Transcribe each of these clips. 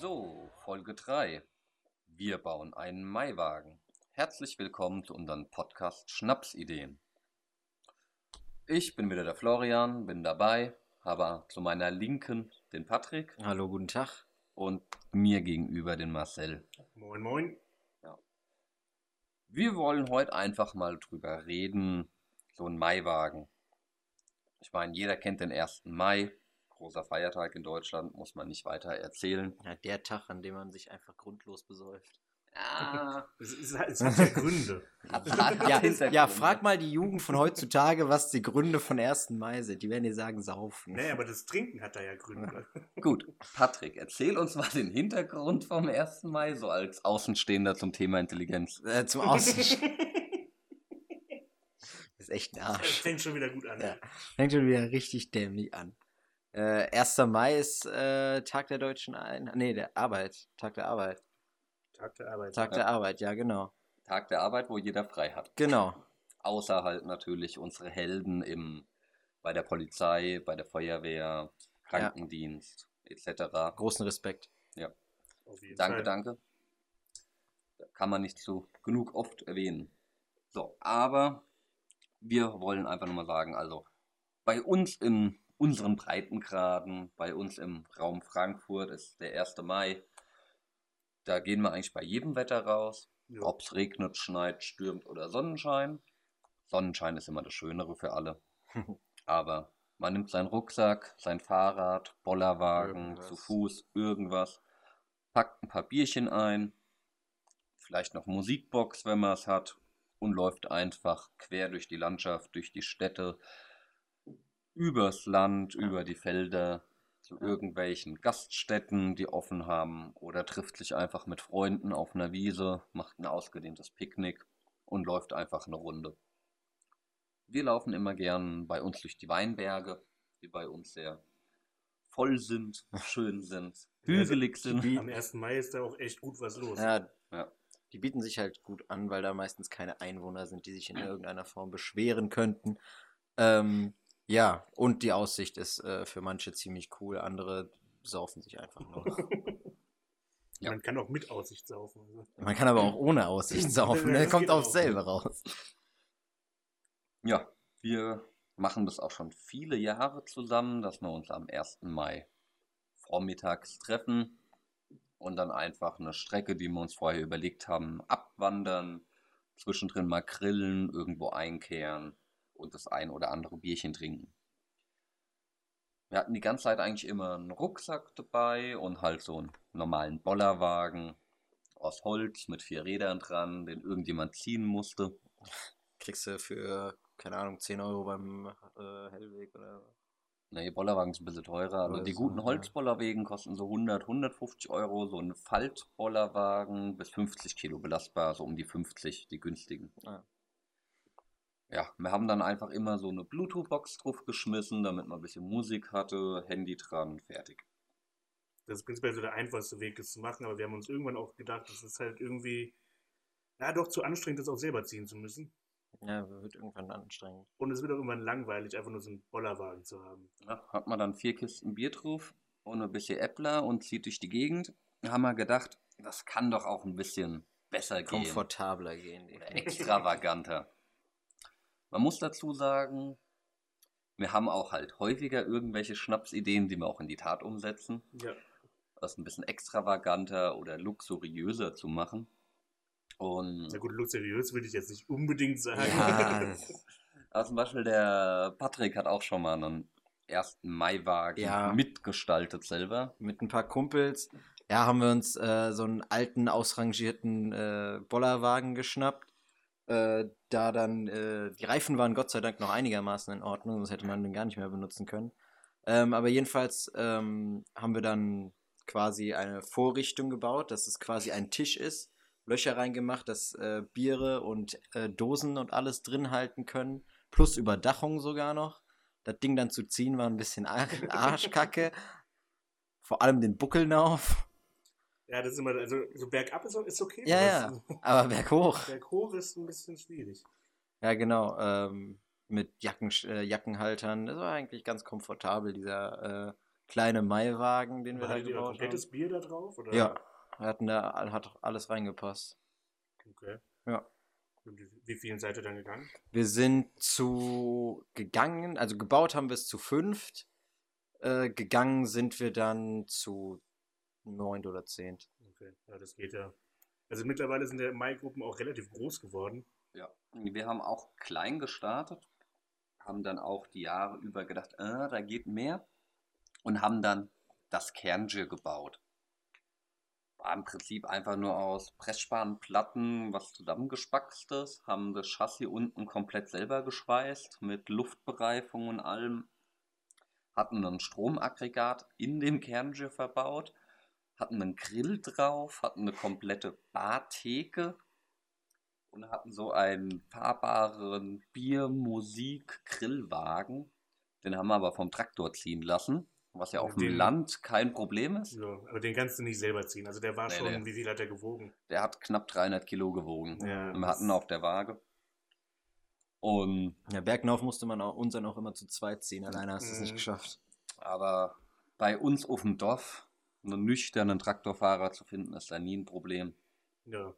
So, Folge 3. Wir bauen einen Maiwagen. Herzlich willkommen zu unserem Podcast Schnapsideen. Ich bin wieder der Florian, bin dabei, habe zu meiner Linken den Patrick Hallo, guten Tag. und mir gegenüber den Marcel. Moin, moin. Wir wollen heute einfach mal drüber reden, so ein Maiwagen. Ich meine, jeder kennt den 1. Mai, großer Feiertag in Deutschland, muss man nicht weiter erzählen. Ja, der Tag, an dem man sich einfach grundlos besäuft. Ja, Es, ist, es hat ja Gründe. Ja, ja, frag mal die Jugend von heutzutage, was die Gründe von 1. Mai sind. Die werden dir sagen, saufen. Nee, aber das Trinken hat da ja Gründe. Gut, Patrick, erzähl uns mal den Hintergrund vom 1. Mai, so als Außenstehender zum Thema Intelligenz. Äh, zum Außen. ist echt ein Das Arsch. fängt schon wieder gut an. Ja. Fängt schon wieder richtig dämlich an. Äh, 1. Mai ist äh, Tag der deutschen Ein... Nee, der Arbeit. Tag der Arbeit. Tag der Arbeit. Tag der Arbeit, ja, genau. Tag der Arbeit, wo jeder frei hat. Genau. Außer halt natürlich unsere Helden im, bei der Polizei, bei der Feuerwehr, Krankendienst etc. Großen Respekt. Jeden Danke, Fall. danke. Kann man nicht so genug oft erwähnen. So, aber wir wollen einfach nur mal sagen, also bei uns in unseren Breitengraden, bei uns im Raum Frankfurt ist der 1. Mai. Da gehen wir eigentlich bei jedem Wetter raus. Ja. Ob es regnet, schneit, stürmt oder Sonnenschein. Sonnenschein ist immer das Schönere für alle. Aber man nimmt seinen Rucksack, sein Fahrrad, Bollerwagen, Irgendwas. zu Fuß, irgendwas, packt ein paar Bierchen ein, vielleicht noch Musikbox, wenn man es hat, und läuft einfach quer durch die Landschaft, durch die Städte, übers Land, über die Felder, zu irgendwelchen Gaststätten, die offen haben, oder trifft sich einfach mit Freunden auf einer Wiese, macht ein ausgedehntes Picknick und läuft einfach eine Runde. Wir laufen immer gern bei uns durch die Weinberge, die bei uns sehr voll sind, schön sind, hügelig sind. Am 1. Mai ist da auch echt gut was los. Ja, Ja. die bieten sich halt gut an, weil da meistens keine Einwohner sind, die sich in irgendeiner Form beschweren könnten. Ähm, ja, und die Aussicht ist äh, für manche ziemlich cool, andere saufen sich einfach nur. Ja. Man kann auch mit Aussicht saufen. Also. Man kann aber auch ohne Aussicht saufen, ne? Kommt aufs auch. selbe raus. Ja, wir machen das auch schon viele Jahre zusammen, dass wir uns am 1. Mai vormittags treffen und dann einfach eine Strecke, die wir uns vorher überlegt haben, abwandern, zwischendrin mal grillen, irgendwo einkehren und das ein oder andere Bierchen trinken. Wir hatten die ganze Zeit eigentlich immer einen Rucksack dabei und halt so einen normalen Bollerwagen aus Holz mit vier Rädern dran, den irgendjemand ziehen musste. Kriegst du für, keine Ahnung, 10 Euro beim äh, Hellweg oder Nee, Bollerwagen ist ein bisschen teurer. Also die guten ja. Holzbollerwagen kosten so 100, 150 Euro. So ein Faltbollerwagen bis 50 Kilo belastbar, so um die 50, die günstigen. Ah. Ja, wir haben dann einfach immer so eine Bluetooth-Box drauf geschmissen, damit man ein bisschen Musik hatte, Handy dran, fertig. Das ist prinzipiell so der einfachste Weg, das zu machen, aber wir haben uns irgendwann auch gedacht, das ist halt irgendwie, na doch zu anstrengend, das auch selber ziehen zu müssen. Ja, wird irgendwann anstrengend. Und es wird auch irgendwann langweilig, einfach nur so einen Bollerwagen zu haben. Ja, hat man dann vier Kisten Bier drauf und ein bisschen Äppler und zieht durch die Gegend. Da haben wir gedacht, das kann doch auch ein bisschen besser gehen. Komfortabler gehen. extravaganter. Man muss dazu sagen, wir haben auch halt häufiger irgendwelche Schnapsideen, die wir auch in die Tat umsetzen, Ja. das ein bisschen extravaganter oder luxuriöser zu machen. Und Na gut, luxuriös würde ich jetzt nicht unbedingt sagen. Ja, aber zum Beispiel der Patrick hat auch schon mal einen 1. Maiwagen Ja. mitgestaltet selber. mit ein paar Kumpels, ja, haben wir uns äh, so einen alten, ausrangierten äh, Bollerwagen geschnappt. Äh, da dann, äh, die Reifen waren Gott sei Dank noch einigermaßen in Ordnung, sonst hätte man den gar nicht mehr benutzen können. Ähm, aber jedenfalls ähm, haben wir dann quasi eine Vorrichtung gebaut, dass es quasi ein Tisch ist, Löcher reingemacht, dass äh, Biere und äh, Dosen und alles drin halten können, plus Überdachung sogar noch. Das Ding dann zu ziehen war ein bisschen Ar Arschkacke. Vor allem den Buckeln auf. Ja, das ist immer, also so bergab ist, ist okay. Ja, ja. aber es- Aber berghoch. Berghoch ist ein bisschen schwierig. Ja, genau. Ähm, mit Jacken, äh, Jackenhaltern. Das war eigentlich ganz komfortabel, dieser äh, kleine Maiwagen, den wir da gebaut komplettes haben. Bier da drauf? Oder? Ja, wir hatten da hat alles reingepasst. Okay. Ja. Und wie- Wie vielen seid ihr dann gegangen? Wir sind zu gegangen, also gebaut haben wir es zu fünft. Äh, gegangen sind wir dann zu neunt oder zehnt. Okay, ja, das geht ja. Also mittlerweile sind der Mai-Gruppen auch relativ groß geworden. Ja, wir haben auch klein gestartet, haben dann auch die Jahre über gedacht, äh, da geht mehr und haben dann das Kerngill gebaut. War im Prinzip einfach nur aus Pressspanplatten was zusammengespackstes, haben das Chassis unten komplett selber geschweißt mit Luftbereifung und allem, hatten ein Stromaggregat in dem Kerngill verbaut, hatten einen Grill drauf, hatten eine komplette Bartheke und hatten so einen fahrbaren Bier-Musik-Grillwagen. Den haben wir aber vom Traktor ziehen lassen, was ja auf dem Land kein Problem ist. Ja, aber den kannst du nicht selber ziehen. Also der war Nee, schon, nee. wie viel hat der gewogen? Der hat knapp 300 Kilo gewogen. Ja, wir hatten auf der Waage. Und Ja, Bergnauf musste man auch, uns dann auch immer zu zweit ziehen. Alleine hast du es nicht Mhm. geschafft. aber bei uns auf dem Dorf einen nüchternen Traktorfahrer zu finden, ist da nie ein Problem. Ja.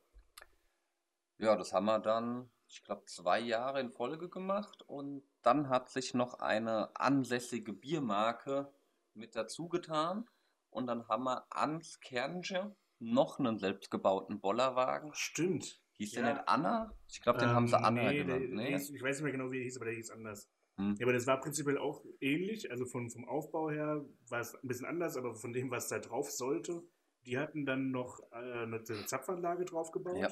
Ja, das haben wir dann, ich glaube, zwei Jahre in Folge gemacht und dann hat sich noch eine ansässige Biermarke mit dazu getan und dann haben wir ans Kernche noch einen selbstgebauten Bollerwagen. Stimmt. Hieß Ja. der nicht Anna? Ich glaube, den haben sie Ähm, Anna nee, der genannt. Nee? Hieß, ich weiß nicht mehr genau, wie er hieß, aber der hieß anders. Hm. Ja, aber das war prinzipiell auch ähnlich. Also von, vom Aufbau her war es ein bisschen anders, aber von dem, was da drauf sollte, die hatten dann noch äh, eine Zapfanlage drauf gebaut. Ja.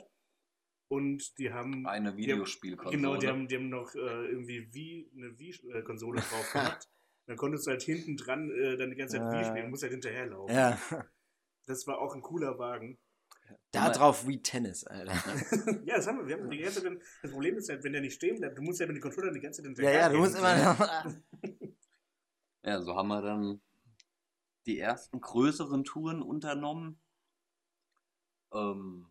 Und die haben. Eine Videospielkonsole. Genau, die haben, die haben noch äh, irgendwie Wii, eine Wii-Konsole drauf gemacht. Dann konntest du halt hinten dran äh, dann die ganze Zeit Wii spielen, musst halt hinterherlaufen. Ja. Das war auch ein cooler Wagen. Da drauf wie Tennis, Alter. ja, das haben wir. wir haben die ganze Zeit, das Problem ist halt, wenn der nicht stehen bleibt, du musst ja mit dem Controller die ganze Zeit Ja, ja, du musst immer. Ja, so haben wir dann die ersten größeren Touren unternommen. Ähm,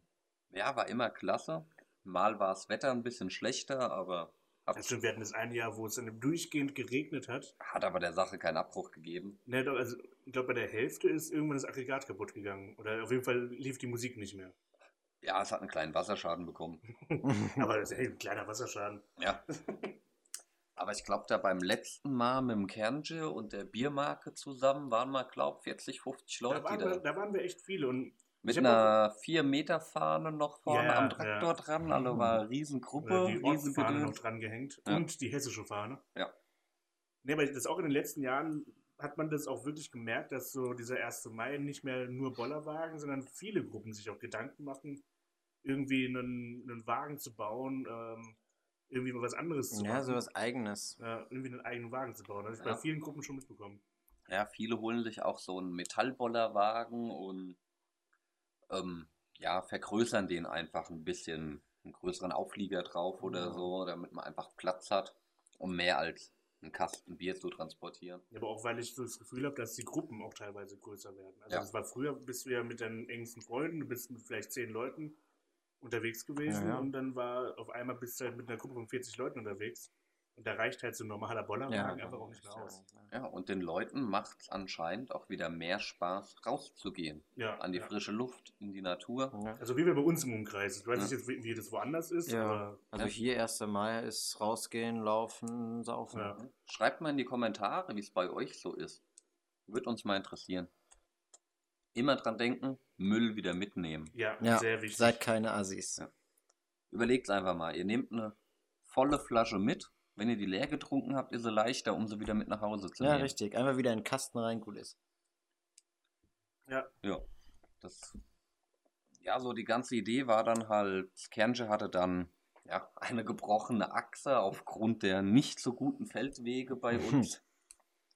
ja, war immer klasse. Mal war das Wetter ein bisschen schlechter, aber Das stimmt, wir hatten das eine Jahr, wo es dann durchgehend geregnet hat. hat aber der Sache keinen Abbruch gegeben. Ne, doch, also, ich glaube, bei der Hälfte ist irgendwann das Aggregat kaputt gegangen. Oder auf jeden Fall lief die Musik nicht mehr. Ja, es hat einen kleinen Wasserschaden bekommen. Aber das ist hey, ein kleiner Wasserschaden. Ja. Aber ich glaube, da beim letzten Mal mit dem Kerngill und der Biermarke zusammen waren wir, glaube 40, 50 Da Leute, waren, die wir, da da waren wir echt viele. Und mit ich einer 4-Meter-Fahne noch vorne Ja, am Traktor ja. dran. Also war eine Riesengruppe, die Ortsfahne noch dran gehängt. Ja. Und die hessische Fahne. Ja. Ne, aber das auch in den letzten Jahren hat man das auch wirklich gemerkt, dass so dieser 1. Mai nicht mehr nur Bollerwagen, sondern viele Gruppen sich auch Gedanken machen, irgendwie einen, einen Wagen zu bauen, ähm, irgendwie mal was anderes zu Ja, machen. sowas eigenes. Ja, irgendwie einen eigenen Wagen zu bauen. Das habe ich Ja. bei vielen Gruppen schon mitbekommen. Ja, viele holen sich auch so einen Metallbollerwagen und ähm, ja, vergrößern den einfach ein bisschen, einen größeren Auflieger drauf oder Ja. so, damit man einfach Platz hat, um mehr als einen Kasten Bier zu transportieren. Ja, aber auch weil ich so das Gefühl habe, dass die Gruppen auch teilweise größer werden. Also Ja. das war früher, bist du ja mit deinen engsten Freunden, du bist mit vielleicht zehn Leuten unterwegs gewesen Ja, ja. und dann war auf einmal bist du halt mit einer Gruppe von 40 Leuten unterwegs. Da reicht halt so ein normaler Bollerwagen Ja, einfach auch nicht mehr aus. Ja, und den Leuten macht es anscheinend auch wieder mehr Spaß, rauszugehen. Ja, An die ja. frische Luft, in die Natur. Ja. Also wie wir bei uns im Umkreis. Ich weiß Ja. nicht jetzt, wie, wie das woanders ist, Ja. aber Also Ja. hier 1. Mai ist rausgehen, laufen, saufen. Ja. Schreibt mal in die Kommentare, wie es bei euch so ist. Würde uns mal interessieren. Immer dran denken, Müll wieder mitnehmen. ja, Ja, sehr wichtig. seid keine Assis. Ja. Überlegt einfach mal, ihr nehmt eine volle Flasche mit. Wenn ihr die leer getrunken habt, ist sie leichter, um sie wieder mit nach Hause zu Ja, nehmen. richtig. Einfach wieder in den Kasten rein, gut ist. Ja, das, ja, so die ganze Idee war dann halt, Skernje hatte dann ja, eine gebrochene Achse aufgrund der nicht so guten Feldwege bei uns.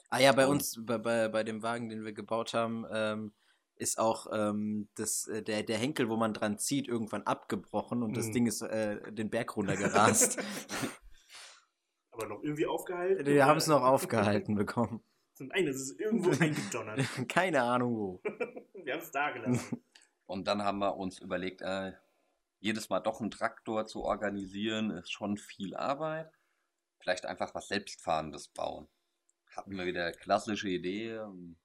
Ah ja, bei uns, bei, bei, bei dem Wagen, den wir gebaut haben, ähm, ist auch ähm, das, äh, der, der Henkel, wo man dran zieht, irgendwann abgebrochen und das Mhm. Ding ist äh, den Berg runtergerast. aber noch irgendwie aufgehalten. wir haben es noch aufgehalten bekommen. Nein, das ist irgendwo eingedonnert. Keine Ahnung wo. wir haben es da gelassen. Und dann haben wir uns überlegt, äh, jedes Mal doch einen Traktor zu organisieren, ist schon viel Arbeit. Vielleicht einfach was Selbstfahrendes bauen. Hatten wir wieder klassische Idee. ähm,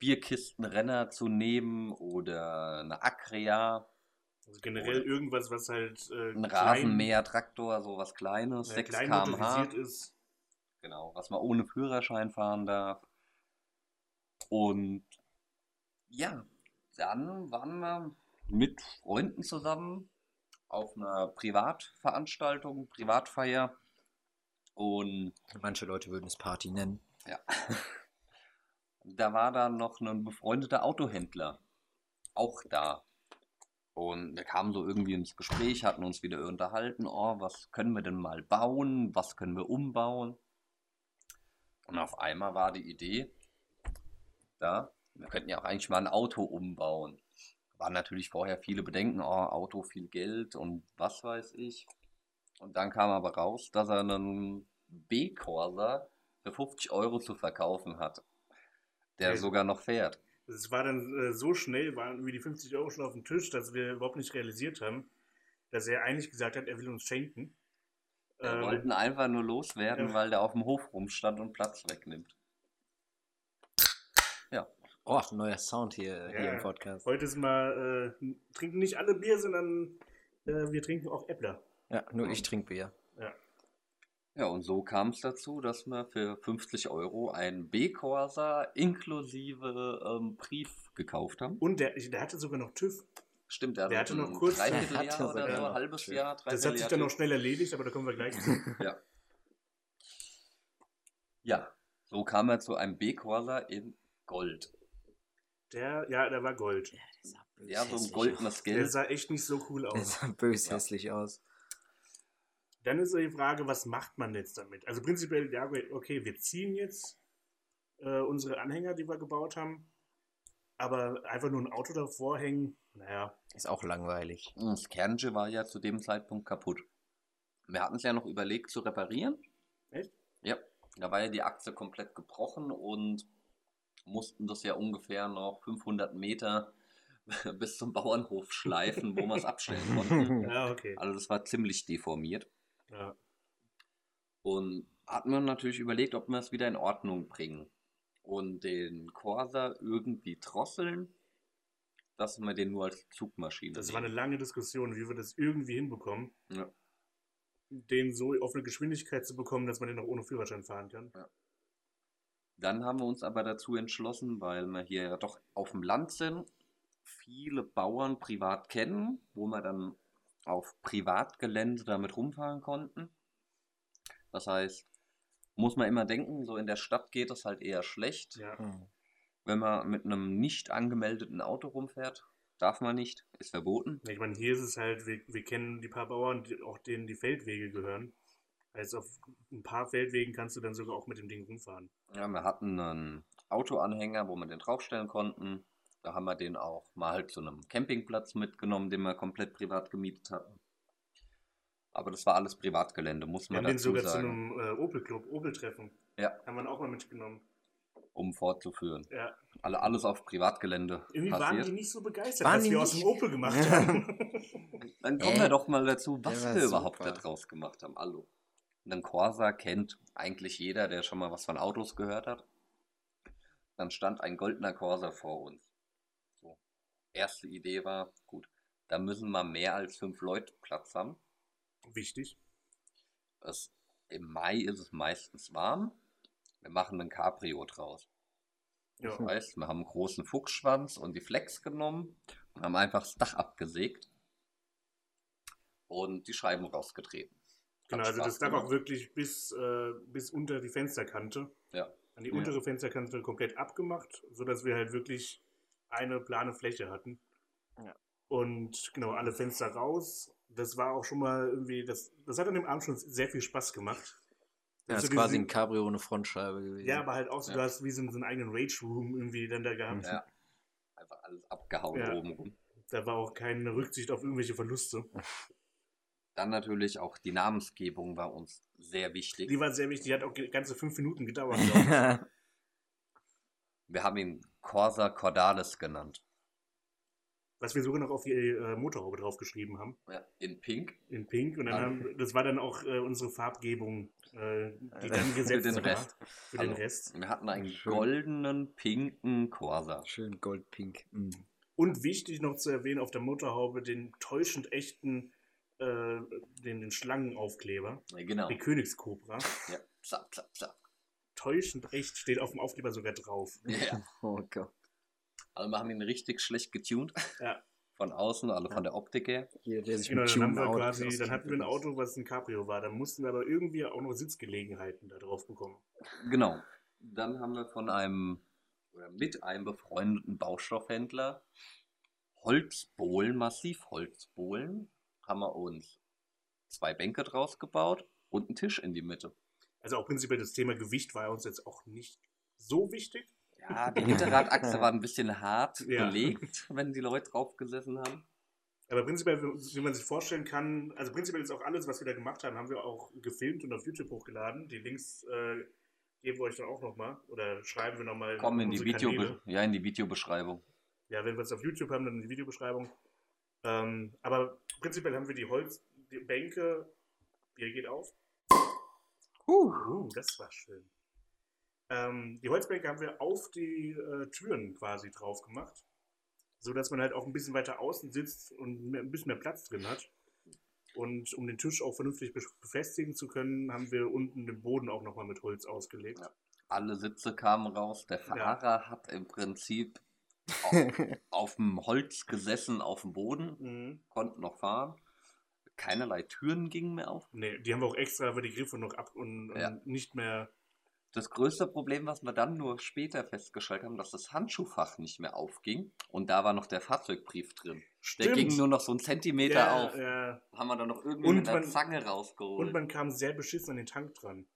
Bierkistenrenner zu nehmen oder eine Acrea, Also generell irgendwas, was halt äh, ein klein- Rasenmäher-Traktor, sowas Kleines, äh, 6 klein km/h. ist. Genau, was man ohne Führerschein fahren darf. Und ja, dann waren wir mit Freunden zusammen auf einer Privatveranstaltung, Privatfeier. Und Manche Leute würden es Party nennen. ja, da war dann noch ein befreundeter Autohändler auch da. Und wir kamen so irgendwie ins Gespräch, hatten uns wieder unterhalten, oh, was können wir denn mal bauen, was können wir umbauen. Und auf einmal war die Idee, da, wir könnten ja auch eigentlich mal ein Auto umbauen. Waren natürlich vorher viele Bedenken, oh, Auto, viel Geld und was weiß ich. Und dann kam aber raus, dass er einen B-Corsa für 50 Euro zu verkaufen hat, der Okay. sogar noch fährt. Es war dann äh, so schnell, waren irgendwie die 50 Euro schon auf dem Tisch, dass wir überhaupt nicht realisiert haben, dass er eigentlich gesagt hat, er will uns schenken. Wir Ähm, wollten einfach nur loswerden, ja. weil der auf dem Hof rumstand und Platz wegnimmt. Oh, neuer Sound hier, hier Ja. im Podcast. Heute ist mal, äh, trinken nicht alle Bier, sondern äh, wir trinken auch Äppler. Ja, nur ich trinke Bier. Ja, und so kam es dazu, dass wir für 50 Euro einen B-Corsa inklusive ähm, Brief gekauft haben. Und der, der hatte sogar noch TÜV. Stimmt, der, Der hatte noch kurz- Der Dreivierteljahr hatte oder sogar so, noch ein halbes TÜV. Jahr, Das hat sich dann noch schnell erledigt, aber da kommen wir gleich zu. Ja. ja, so kam er zu einem B-Corsa in Gold. Der, ja, der war Gold. Der sah bös Ja, so ein goldenes aus. Der Geld. sah echt nicht so cool Der aus. sah bös Ja. hässlich aus. Dann ist die Frage, was macht man jetzt damit? Also prinzipiell, ja, okay, wir ziehen jetzt äh, unsere Anhänger, die wir gebaut haben, aber einfach nur ein Auto davor hängen, naja, Ist auch langweilig. Das Kernche war ja zu dem Zeitpunkt kaputt. Wir hatten es ja noch überlegt zu reparieren. Echt? Ja, da war ja die Achse komplett gebrochen und mussten das ja ungefähr noch 500 Meter bis zum Bauernhof schleifen, wo wir es abstellen konnten. ja, okay. Also das war ziemlich deformiert. Ja. Und hatten wir natürlich überlegt, ob wir es wieder in Ordnung bringen. Und den Corsa irgendwie drosseln, dass wir den nur als Zugmaschine Das war eine nehmen. lange Diskussion, wie wir das irgendwie hinbekommen, Ja. den so auf eine Geschwindigkeit zu bekommen, dass man den auch ohne Führerschein fahren kann. Dann haben wir uns aber dazu entschlossen, weil wir hier ja doch auf dem Land sind, viele Bauern privat kennen, wo wir dann auf Privatgelände damit rumfahren konnten. Das heißt, muss man immer denken, so in der Stadt geht es halt eher schlecht. Ja. Hm. Wenn man mit einem nicht angemeldeten Auto rumfährt, darf man nicht, ist verboten. Ich meine, hier ist es halt, wir, wir kennen die paar Bauern, die, auch denen die Feldwege gehören. Heißt, auf ein paar Feldwegen kannst du dann sogar auch mit dem Ding rumfahren. Ja, wir hatten einen Autoanhänger, wo wir den draufstellen konnten. Da haben wir den auch mal halt zu einem Campingplatz mitgenommen, den wir komplett privat gemietet hatten. Aber das war alles Privatgelände, muss Wir man haben den sogar zu sagen, einem äh, Opel-Club, Opel-Treffen. Ja. Haben wir ihn auch mal mitgenommen. um fortzuführen. Ja. Alle, alles auf Privatgelände Irgendwie waren passiert. die nicht so begeistert, Waren was die wir aus dem Opel gemacht haben. Dann kommen Äh, wir doch mal dazu, was wir überhaupt super. daraus gemacht haben. Hallo. Einen Corsa kennt eigentlich jeder, der schon mal was von Autos gehört hat. Dann stand ein goldener Corsa vor uns. Erste Idee war, gut, da müssen wir mehr als fünf Leute Platz haben. Wichtig. Es, Im Mai ist es meistens warm. Wir machen einen Cabrio draus. Ja. Das heißt, wir haben einen großen Fuchsschwanz und die Flex genommen und haben einfach das Dach abgesägt und die Scheiben rausgetreten. Genau, also das Dach auch wirklich bis, äh, bis unter die Fensterkante. Ja. An die Ja. untere Fensterkante komplett abgemacht, sodass wir halt wirklich eine plane Fläche hatten. Ja. Und genau, alle Fenster raus. Das war auch schon mal irgendwie, das, das hat an dem Abend schon sehr viel Spaß gemacht. Ja, das ist quasi ein Cabrio ohne Frontscheibe gewesen. Ja, aber halt auch so, Ja. du hast wie so, so einen eigenen Rage-Room irgendwie dann da gehabt. Ja. Einfach alles abgehauen Ja. oben rum. Da war auch keine Rücksicht auf irgendwelche Verluste. Dann natürlich auch die Namensgebung war uns sehr wichtig. Die war sehr wichtig, die hat auch ganze fünf Minuten gedauert. Wir haben ihn Corsa Cordalis genannt. Was wir sogar noch auf die äh, Motorhaube draufgeschrieben haben. Ja, in Pink. In Pink. Und dann Ah. haben, das war dann auch äh, unsere Farbgebung, äh, die dann Für gesetzt den war Rest. Für den Also, Rest. Wir hatten einen Schön. goldenen, pinken Corsa. Schön goldpink. Mm. Und wichtig noch zu erwähnen, auf der Motorhaube den täuschend echten, äh, den, den Schlangenaufkleber, Ja, genau. die Königskobra. Ja, zack, zack, zack. Täuschend echt steht auf dem Aufkleber sogar drauf. Ja. Oh Gott. Also wir haben ihn richtig schlecht getuned. Ja. Von außen, also von der Optik her. Jeder, der sich Genau, dann haben wir quasi, dann hatten wir ein. Auto, was ein Cabrio war. Da mussten wir aber irgendwie auch noch Sitzgelegenheiten da drauf bekommen. Genau. Dann haben wir von einem oder mit einem befreundeten Baustoffhändler Holzbohlen, Massivholzbohlen, haben wir uns zwei Bänke draus gebaut und einen Tisch in die Mitte. Also auch prinzipiell das Thema Gewicht war uns jetzt auch nicht so wichtig. Ja, die Hinterradachse war ein bisschen hart Ja. belegt, wenn die Leute drauf gesessen haben. Aber prinzipiell, wie man sich vorstellen kann, also prinzipiell ist auch alles, was wir da gemacht haben, haben wir auch gefilmt und auf YouTube hochgeladen. Die Links äh, geben wir euch dann auch nochmal oder schreiben wir nochmal Kommen in die, Video ja, in die Videobeschreibung. Ja, wenn wir es auf YouTube haben, dann in die Videobeschreibung. Ähm, aber prinzipiell haben wir die Holzbänke. Bier geht auf. Uh, das war schön. Ähm, die Holzbänke haben wir auf die äh, Türen quasi drauf gemacht. So dass man halt auch ein bisschen weiter außen sitzt und mehr, ein bisschen mehr Platz drin hat. Und um den Tisch auch vernünftig be- befestigen zu können, haben wir unten den Boden auch nochmal mit Holz ausgelegt. Ja. Alle Sitze kamen raus. Der Fahrer hat im Prinzip auf, auf dem Holz gesessen, auf dem Boden, Mhm. konnte noch fahren. Keinerlei Türen gingen mehr auf. Nee, die haben wir auch extra über die Griffe noch ab und, und Ja. nicht mehr. Das größte Problem, was wir dann nur später festgestellt haben, dass das Handschuhfach nicht mehr aufging. Und da war noch der Fahrzeugbrief drin. Der ging nur noch so einen Zentimeter ja, auf. Ja. Haben wir dann noch irgendwie Und mit man- Zange rausgeholt. Und man kam sehr beschissen an den Tank dran.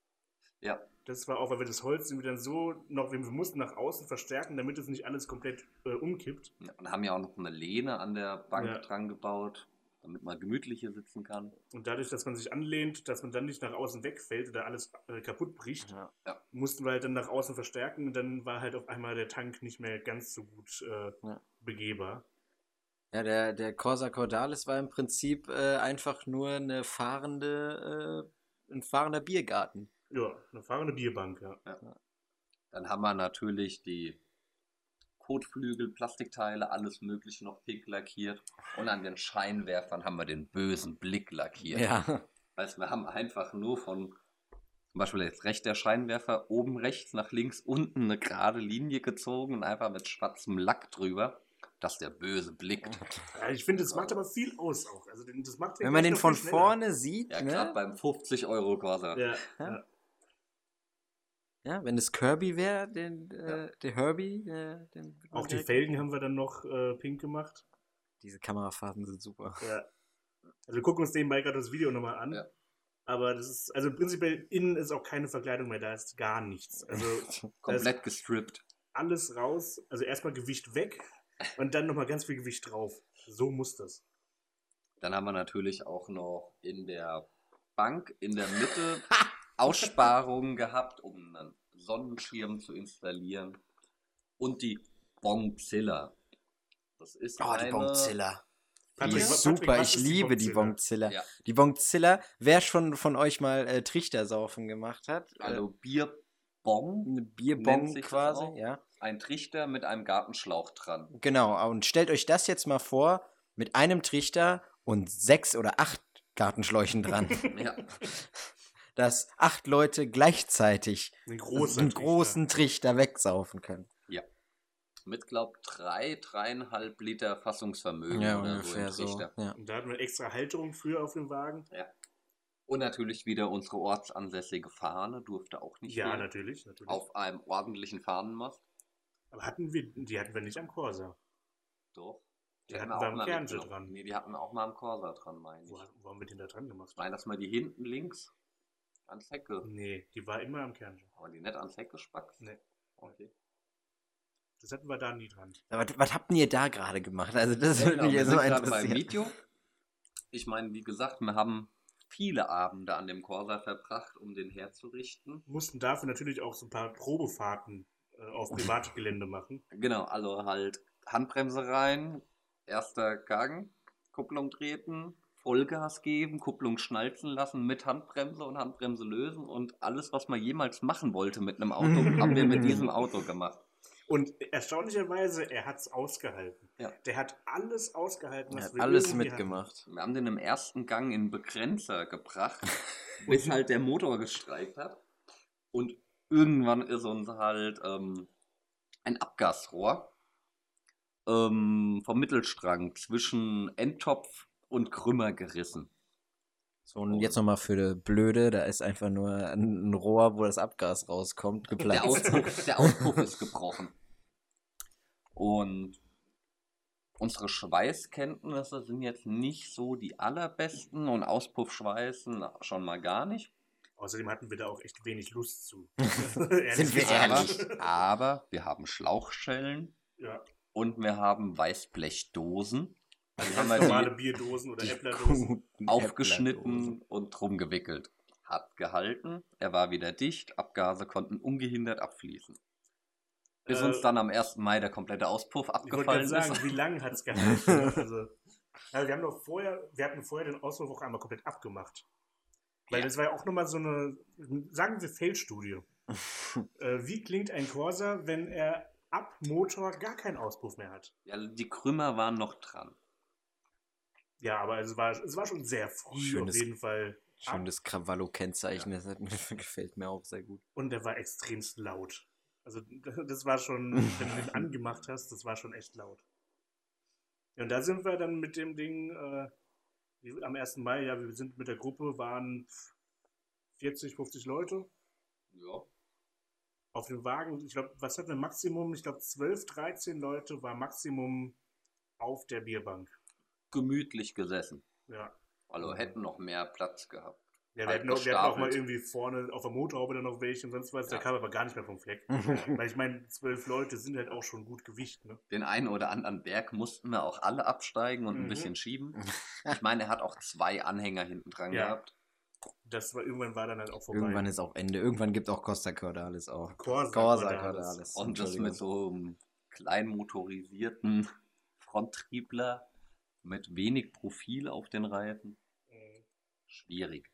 ja, Das war auch, weil wir das Holz irgendwie dann so noch, wir mussten nach außen verstärken, damit es nicht alles komplett äh, umkippt. Ja, und haben ja auch noch eine Lehne an der Bank Ja. dran gebaut, damit man gemütlicher sitzen kann. Und dadurch, dass man sich anlehnt, dass man dann nicht nach außen wegfällt oder alles äh, kaputt bricht, Ja. mussten wir halt dann nach außen verstärken und dann war halt auf einmal der Tank nicht mehr ganz so gut äh, Ja. begehbar. Ja, der, der Corsa Cordalis war im Prinzip äh, einfach nur eine fahrende, äh, ein fahrender Biergarten. Ja, eine fahrende Bierbank, ja. Dann haben wir natürlich die Kotflügel, Plastikteile, alles mögliche noch pink lackiert. Und an den Scheinwerfern haben wir den bösen Blick lackiert. Ja. Also wir haben einfach nur von, zum Beispiel jetzt rechts der Scheinwerfer, oben rechts nach links unten eine gerade Linie gezogen und einfach mit schwarzem Lack drüber, dass der Böse blickt. ja ich finde, das macht aber viel aus auch. Also das macht Wenn man den von schneller. vorne sieht, Ja, ne? gerade beim 50 Euro Corsa. Ja, Ja. Ja. Ja, wenn es Kirby wäre, den, äh, der Herbie, äh, den Auch die Felgen haben wir dann noch äh, pink gemacht. Diese Kamerafahrten sind super. Ja. Also wir gucken uns nebenbei gerade das Video nochmal an. Ja. Aber das ist, also prinzipiell innen ist auch keine Verkleidung mehr, da ist gar nichts. Also Komplett gestrippt. alles raus, also erstmal Gewicht weg und dann nochmal ganz viel Gewicht drauf. So muss das. Dann haben wir natürlich auch noch in der Bank in der Mitte Aussparungen gehabt, um einen Sonnenschirm zu installieren. Und die Bongzilla. Das ist Oh, die eine, Bongzilla. Die ist super, ich ist die liebe die Bongzilla? Bongzilla. Ja. Die Bongzilla, wer schon von euch mal äh, Trichtersaufen gemacht hat, Also Bierbong, äh, eine Bierbong quasi, ja. ein Trichter mit einem Gartenschlauch dran. Genau, und stellt euch das jetzt mal vor, mit einem Trichter und sechs oder acht Gartenschläuchen dran, Ja. dass acht Leute gleichzeitig Ein großer einen Trichter. großen Trichter wegsaufen können. Mit, glaub, drei, dreieinhalb Liter Fassungsvermögen Ja, oder ungefähr so so. im Trichter. Ja. Und da hatten wir extra Halterung für auf dem Wagen. Und natürlich wieder unsere ortsansässige Fahne, durfte auch nicht Ja, natürlich, natürlich. Auf einem ordentlichen Fahnenmast. Aber hatten wir, die hatten wir nicht am Corsa. Doch. Die hatten wir am mitgenommen. dran. Nee, die hatten auch mal am Corsa dran, meine ich. Wo, wo haben wir den da dran gemacht? Ich meine, dass man die hinten links ans Heck, ge- Nee, die war immer am Kernse. aber die nicht ans Heck gespackt. Nee. Okay. Das hatten wir da nie dran. Aber was, habt ihr da gerade gemacht? Also das würde Genau, mich gerade beim interessieren. Video. Ich meine, wie gesagt, wir haben viele Abende an dem Corsa verbracht, um den herzurichten. Mussten dafür natürlich auch so ein paar Probefahrten äh, auf Privatgelände machen. Genau, also halt Handbremse rein, Erster Gang, Kupplung treten, Vollgas geben, Kupplung schnalzen lassen mit Handbremse und Handbremse lösen und alles, was man jemals machen wollte mit einem Auto, haben wir mit diesem Auto gemacht. Und erstaunlicherweise, er hat es ausgehalten. Ja. Der hat alles ausgehalten, Er was hat wir alles mitgemacht. Wir haben den im ersten Gang in Begrenzer gebracht, bis halt der Motor gestreikt hat. Und irgendwann ist uns halt ähm, ein Abgasrohr ähm, vom Mittelstrang zwischen Endtopf und Krümmer gerissen. So, und jetzt nochmal für die Blöde, da ist einfach nur ein, Rohr, wo das Abgas rauskommt, Der geplatzt. Auspuff, der Auspuff ist gebrochen. Und unsere Schweißkenntnisse sind jetzt nicht so die allerbesten und Auspuffschweißen schon mal gar nicht. Außerdem hatten wir da auch echt wenig Lust zu. Sind wir Aber, ehrlich? aber wir haben Schlauchschellen Ja, und wir haben Weißblechdosen. Also haben wir normale die Bierdosen oder Äpplerdosen. aufgeschnitten und drum gewickelt. Hat gehalten, er war wieder dicht, Abgase konnten ungehindert abfließen. Bis Äh, uns dann am 1. Mai der komplette Auspuff Ich abgefallen sagen, ist. wie lange hat es gehalten? also, also wir haben doch vorher, wir hatten vorher den Auswurf auch einmal komplett abgemacht. Weil Ja. das war ja auch nochmal so eine, sagen wir, Feldstudie. äh, wie klingt ein Corsa, wenn er ab Motor gar keinen Auspuff mehr hat? Ja, die Krümmer waren noch dran. Ja, aber es war, es war schon sehr früh Schönes- auf jeden Fall. Schönes Krawallo-Kennzeichen, das hat, mir- gefällt mir auch sehr gut. Und der war extremst laut. Also das war schon, wenn du den angemacht hast, das war schon echt laut. Ja, und da sind wir dann mit dem Ding äh, am 1. Mai, ja, wir sind mit der Gruppe, waren 40, 50 Leute Ja. auf dem Wagen. Ich glaube, was hatten wir Maximum? Ich glaube, 12, 13 Leute war Maximum auf der Bierbank. Gemütlich gesessen. Ja. Also hätten noch mehr Platz gehabt. Ja, wir Halt hatten, auch, wir hatten auch mal irgendwie vorne auf der Motorhaube dann noch welche und sonst was. Der Ja. kam aber gar nicht mehr vom Fleck. Weil ich meine, zwölf Leute sind halt auch schon gut Gewicht, ne? Den einen oder anderen Berg mussten wir auch alle absteigen und ein Mhm. bisschen schieben. Ich meine, er hat auch zwei Anhänger hinten dran Ja. gehabt. Das war irgendwann war dann halt auch vorbei. Irgendwann ist auch Ende. Irgendwann gibt auch Costa Cordalis auch. Corsa, Corsa Cordalis. Cordalis. Und das mit so einem klein motorisierten Fronttriebler mit wenig Profil auf den Reifen. Mhm. Schwierig.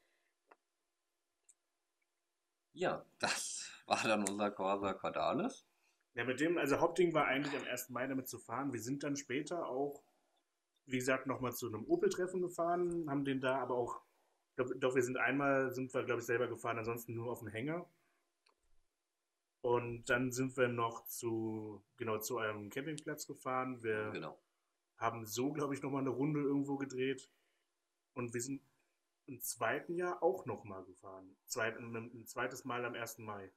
Ja, das war dann unser Corsa Cordalis. Ja, mit dem, also Hauptding war eigentlich am 1. Mai damit zu fahren. Wir sind dann später auch, wie gesagt, nochmal zu einem Opel-Treffen gefahren, haben den da aber auch, glaub, doch, wir sind einmal, sind wir, glaube ich, selber gefahren, ansonsten nur auf dem Hänger. Und dann sind wir noch zu, genau, zu einem Campingplatz gefahren. Wir Genau. Haben so, glaube ich, nochmal eine Runde irgendwo gedreht. Und wir sind im zweiten Jahr auch nochmal gefahren. Zweit, ein, ein zweites Mal am 1. Mai.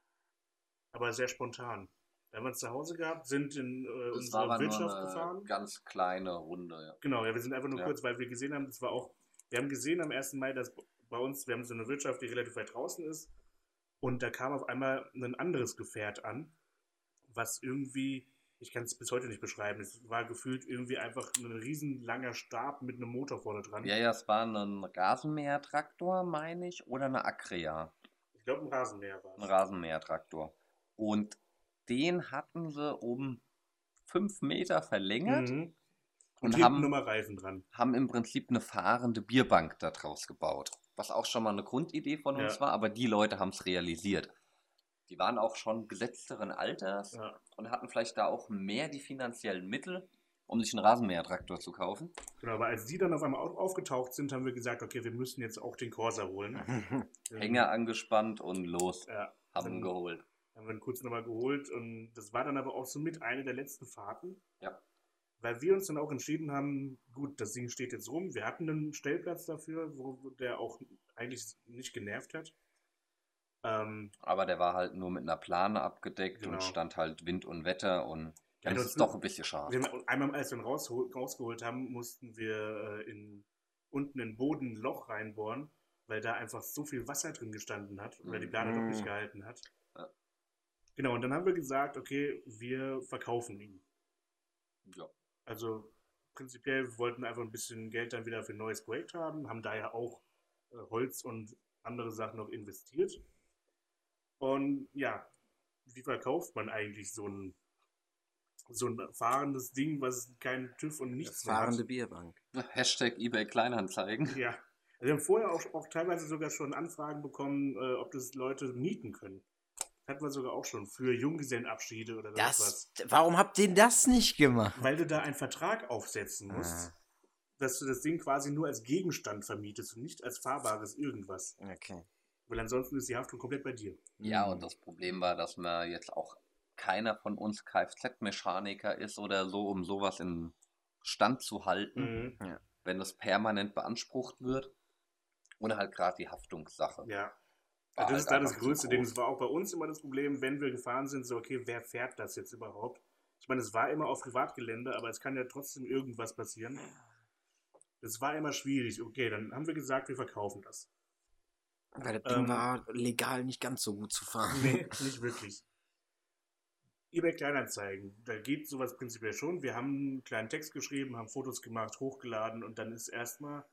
Aber sehr spontan. Da haben wir uns zu Hause gehabt, sind in äh, Das unsere war nur Wirtschaft eine gefahren. ganz kleine Runde. Ja. Genau, ja, wir sind einfach nur Ja. kurz, weil wir gesehen haben, das war auch, wir haben gesehen am 1. Mai, dass bei uns, wir haben so eine Wirtschaft, die relativ weit draußen ist. Und da kam auf einmal ein anderes Gefährt an, was irgendwie, ich kann es bis heute nicht beschreiben, es war gefühlt irgendwie einfach ein riesen langer Stab mit einem Motor vorne dran. ja, ja, es war ein Rasenmähertraktor, meine ich, oder eine Acrea. Ich glaube, ein Rasenmäher war Ein es. Rasenmähertraktor. Und den hatten sie um fünf Meter verlängert Mhm. und Und, haben, nochmal Reifen dran. haben im Prinzip eine fahrende Bierbank daraus gebaut. Was auch schon mal eine Grundidee von uns Ja. war, aber die Leute haben es realisiert. Die waren auch schon gesetzteren Alters Ja. und hatten vielleicht da auch mehr die finanziellen Mittel, um sich einen Rasenmähertraktor zu kaufen. Genau, aber als die dann auf einmal au- aufgetaucht sind, haben wir gesagt, okay, wir müssen jetzt auch den Corsa holen. Hänger angespannt und los. Ja, Haben dann geholt. haben wir ihn kurz nochmal geholt und das war dann aber auch so mit eine der letzten Fahrten. Ja. Weil wir uns dann auch entschieden haben, gut, das Ding steht jetzt rum. Wir hatten einen Stellplatz dafür, wo der auch eigentlich nicht genervt hat. Ähm, Aber der war halt nur mit einer Plane abgedeckt Genau. und stand halt Wind und Wetter und Ja, das ist doch ein bisschen schade. wir einmal, als wir ihn rausgeholt haben, mussten wir äh, in, unten in den Boden ein Loch reinbohren, weil da einfach so viel Wasser drin gestanden hat, weil die Plane doch Mhm. nicht gehalten hat. Ja. Genau, und dann haben wir gesagt, okay, wir verkaufen ihn. Ja. Also prinzipiell wir wollten einfach ein bisschen Geld dann wieder für ein neues Projekt haben, haben daher auch äh, Holz und andere Sachen noch investiert. Und ja, wie verkauft man eigentlich so ein so ein fahrendes Ding, was kein TÜV und nichts Das mehr hat. fahrende Bierbank. Hashtag eBay Kleinanzeigen. Ja. Wir haben vorher auch, auch teilweise sogar schon Anfragen bekommen, äh, ob das Leute mieten können. Hatten wir sogar auch schon für Junggesellenabschiede oder sonst was. Das, warum habt ihr das nicht gemacht? Weil du da einen Vertrag aufsetzen musst, Ah. dass du das Ding quasi nur als Gegenstand vermietest und nicht als fahrbares irgendwas. Okay. Weil ansonsten ist die Haftung komplett bei dir. Ja, und das Problem war, dass man jetzt auch keiner von uns Kfz-Mechaniker ist oder so, um sowas in Stand zu halten, Mhm. wenn das permanent beansprucht wird. Und halt gerade die Haftungssache. Ja. War das halt ist da das größte Ding. Das war auch bei uns immer das Problem, wenn wir gefahren sind, so, okay, wer fährt das jetzt überhaupt? Ich meine, es war immer auf Privatgelände, aber es kann ja trotzdem irgendwas passieren. Das war immer schwierig. Okay, dann haben wir gesagt, wir verkaufen das. Weil das Ding Ähm, war legal nicht ganz so gut zu fahren. Nee, nicht wirklich. eBay Kleinanzeigen, da geht sowas prinzipiell schon. Wir haben einen kleinen Text geschrieben, haben Fotos gemacht, hochgeladen und dann ist erstmal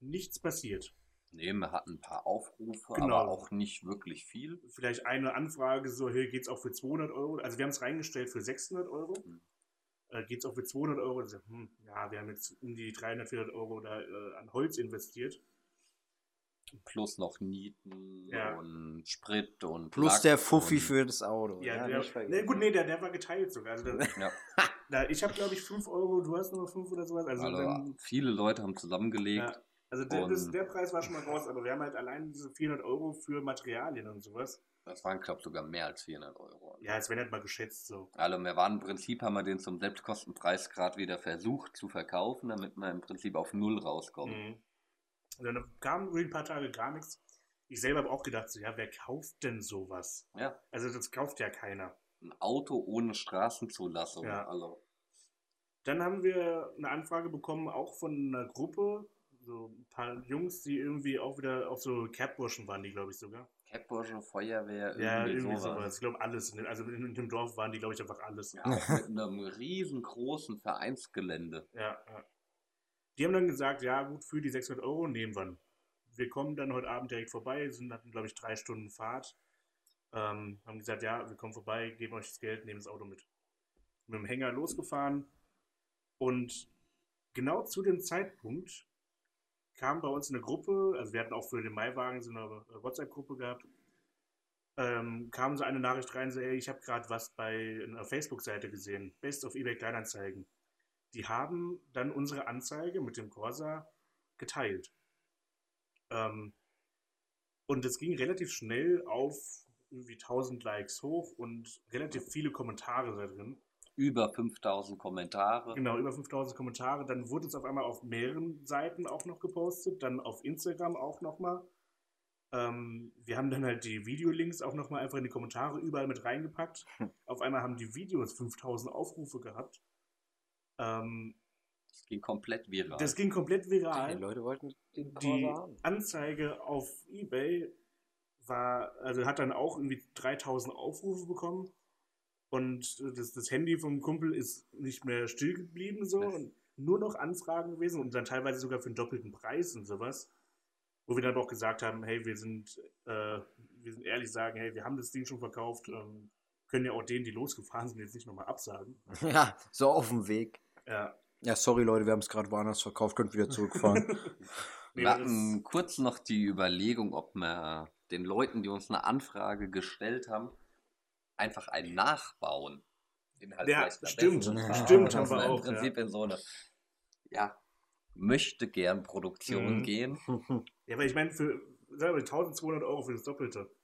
nichts passiert. Nee, wir hatten ein paar Aufrufe, Genau. aber auch nicht wirklich viel. Vielleicht eine Anfrage, so, hier geht's auch für 200 Euro. Also wir haben es reingestellt für 600 Euro. Hm. Äh, geht's auch für 200 Euro? Also, hm, ja, wir haben jetzt um die 300, 400 Euro da äh, an Holz investiert. Plus noch Nieten Ja. und Sprit und Plus Lack der Fuffi und- für das Auto. Ja, nicht der, nee, gut, nee, der, der war geteilt sogar. Also Ja, da, ich habe, glaube ich, 5 Euro, du hast nur 5 oder sowas. Also, also dann, viele Leute haben zusammengelegt. Ja. Also der, das, der Preis war schon mal raus, aber wir haben halt allein diese 400 Euro für Materialien und sowas. Das waren, glaube ich, sogar mehr als 400 Euro. Ja, es wäre nicht mal geschätzt so. Also wir waren im Prinzip, haben wir den zum Selbstkostenpreis gerade wieder versucht zu verkaufen, damit wir im Prinzip auf Null rauskommen. Mhm. Und dann kam über ein paar Tage gar nichts. Ich selber habe auch gedacht, so, ja, wer kauft denn sowas? Ja, Also das kauft ja keiner. ein Auto ohne Straßenzulassung. Ja. Also, Dann haben wir eine Anfrage bekommen, auch von einer Gruppe, so ein paar Jungs, die irgendwie auch wieder auch so Capburschen waren, die glaube ich sogar. Catbursche, Feuerwehr, irgendwie, Ja, irgendwie sowas. sowas. Ich glaube alles. Also in, dem Dorf waren die, glaube ich, einfach alles. Ja, mit einem riesengroßen Vereinsgelände. Ja, ja. Die haben dann gesagt, ja gut, für die 600 Euro nehmen wir. Wir kommen dann heute Abend direkt vorbei, sind hatten, glaube ich, drei Stunden Fahrt. Ähm, haben gesagt, ja, wir kommen vorbei, geben euch das Geld, nehmen das Auto mit. Mit dem Hänger losgefahren und genau zu dem Zeitpunkt kam bei uns eine Gruppe, also wir hatten auch für den Maiwagen so eine WhatsApp-Gruppe gehabt, ähm, kam so eine Nachricht rein, so, ey, ich habe gerade was bei einer Facebook-Seite gesehen, Best of eBay Kleinanzeigen. Die haben dann unsere Anzeige mit dem Corsa geteilt. Ähm, und es ging relativ schnell auf irgendwie 1000 Likes hoch und relativ viele Kommentare da drin. Über 5000 Kommentare. Genau, über 5000 Kommentare. Dann wurde es auf einmal auf mehreren Seiten auch noch gepostet, dann auf Instagram auch nochmal. Ähm, wir haben dann halt die Videolinks auch nochmal einfach in die Kommentare überall mit reingepackt. Auf einmal haben die Videos 5000 Aufrufe gehabt. Ähm, Das ging komplett viral. das ging komplett viral. Die Leute wollten den die haben. Anzeige auf eBay war, also hat dann auch irgendwie 3000 Aufrufe bekommen. Und das, das Handy vom Kumpel ist nicht mehr still geblieben so und nur noch Anfragen gewesen und dann teilweise sogar für einen doppelten Preis und sowas. Wo wir dann aber auch gesagt haben, hey, wir sind, äh, wir sind ehrlich sagen, hey, wir haben das Ding schon verkauft, ähm, können ja auch denen, die losgefahren sind, jetzt nicht nochmal absagen. Ja, so auf dem Weg. Ja. Ja, sorry Leute, wir haben es gerade woanders verkauft, könnt wieder zurückfahren. Wir hatten kurz noch die Überlegung, ob wir den Leuten, die uns eine Anfrage gestellt haben, einfach einen nachbauen. Den halt Ja, stimmt, Ja, stimmt, haben wir wir auch, Im Prinzip in so eine, ja, möchte gern Produktion Mhm. gehen. Ja, aber ich meine, für sagen wir, 1200 Euro für das Doppelte.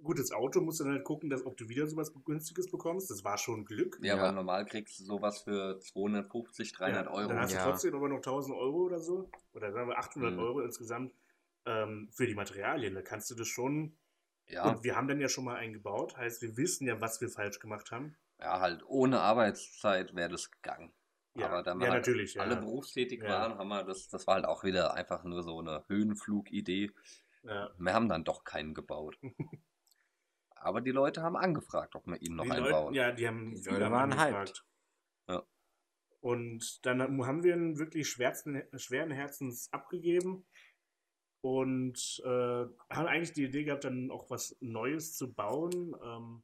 Ja. Gutes Auto musst du dann halt gucken, dass, ob du wieder sowas Günstiges bekommst. Das war schon Glück. Ja, Ja. aber normal kriegst du sowas für 250, 300 Ja, Euro. Dann hast Ja. du trotzdem aber noch 1000 Euro oder so. Oder sagen wir 800 Mhm. Euro insgesamt ähm, für die Materialien. Da kannst du das schon. Ja, Und wir haben dann ja schon mal einen gebaut. Heißt, wir wissen ja, was wir falsch gemacht haben. ja, halt ohne Arbeitszeit wäre das gegangen. Ja, Aber da wir ja halt natürlich. Ja. alle berufstätig Ja. waren, haben wir das, das war halt auch wieder einfach nur so eine Höhenflugidee. ja. Wir haben dann doch keinen gebaut. Aber die Leute haben angefragt, ob wir ihnen noch die einen Leute, ja, die haben Die viele Leute waren angefragt. Ja. Und dann haben wir ihn wirklich schwersten, schweren Herzens abgegeben und äh, haben eigentlich die Idee gehabt, dann auch was Neues zu bauen. Ähm,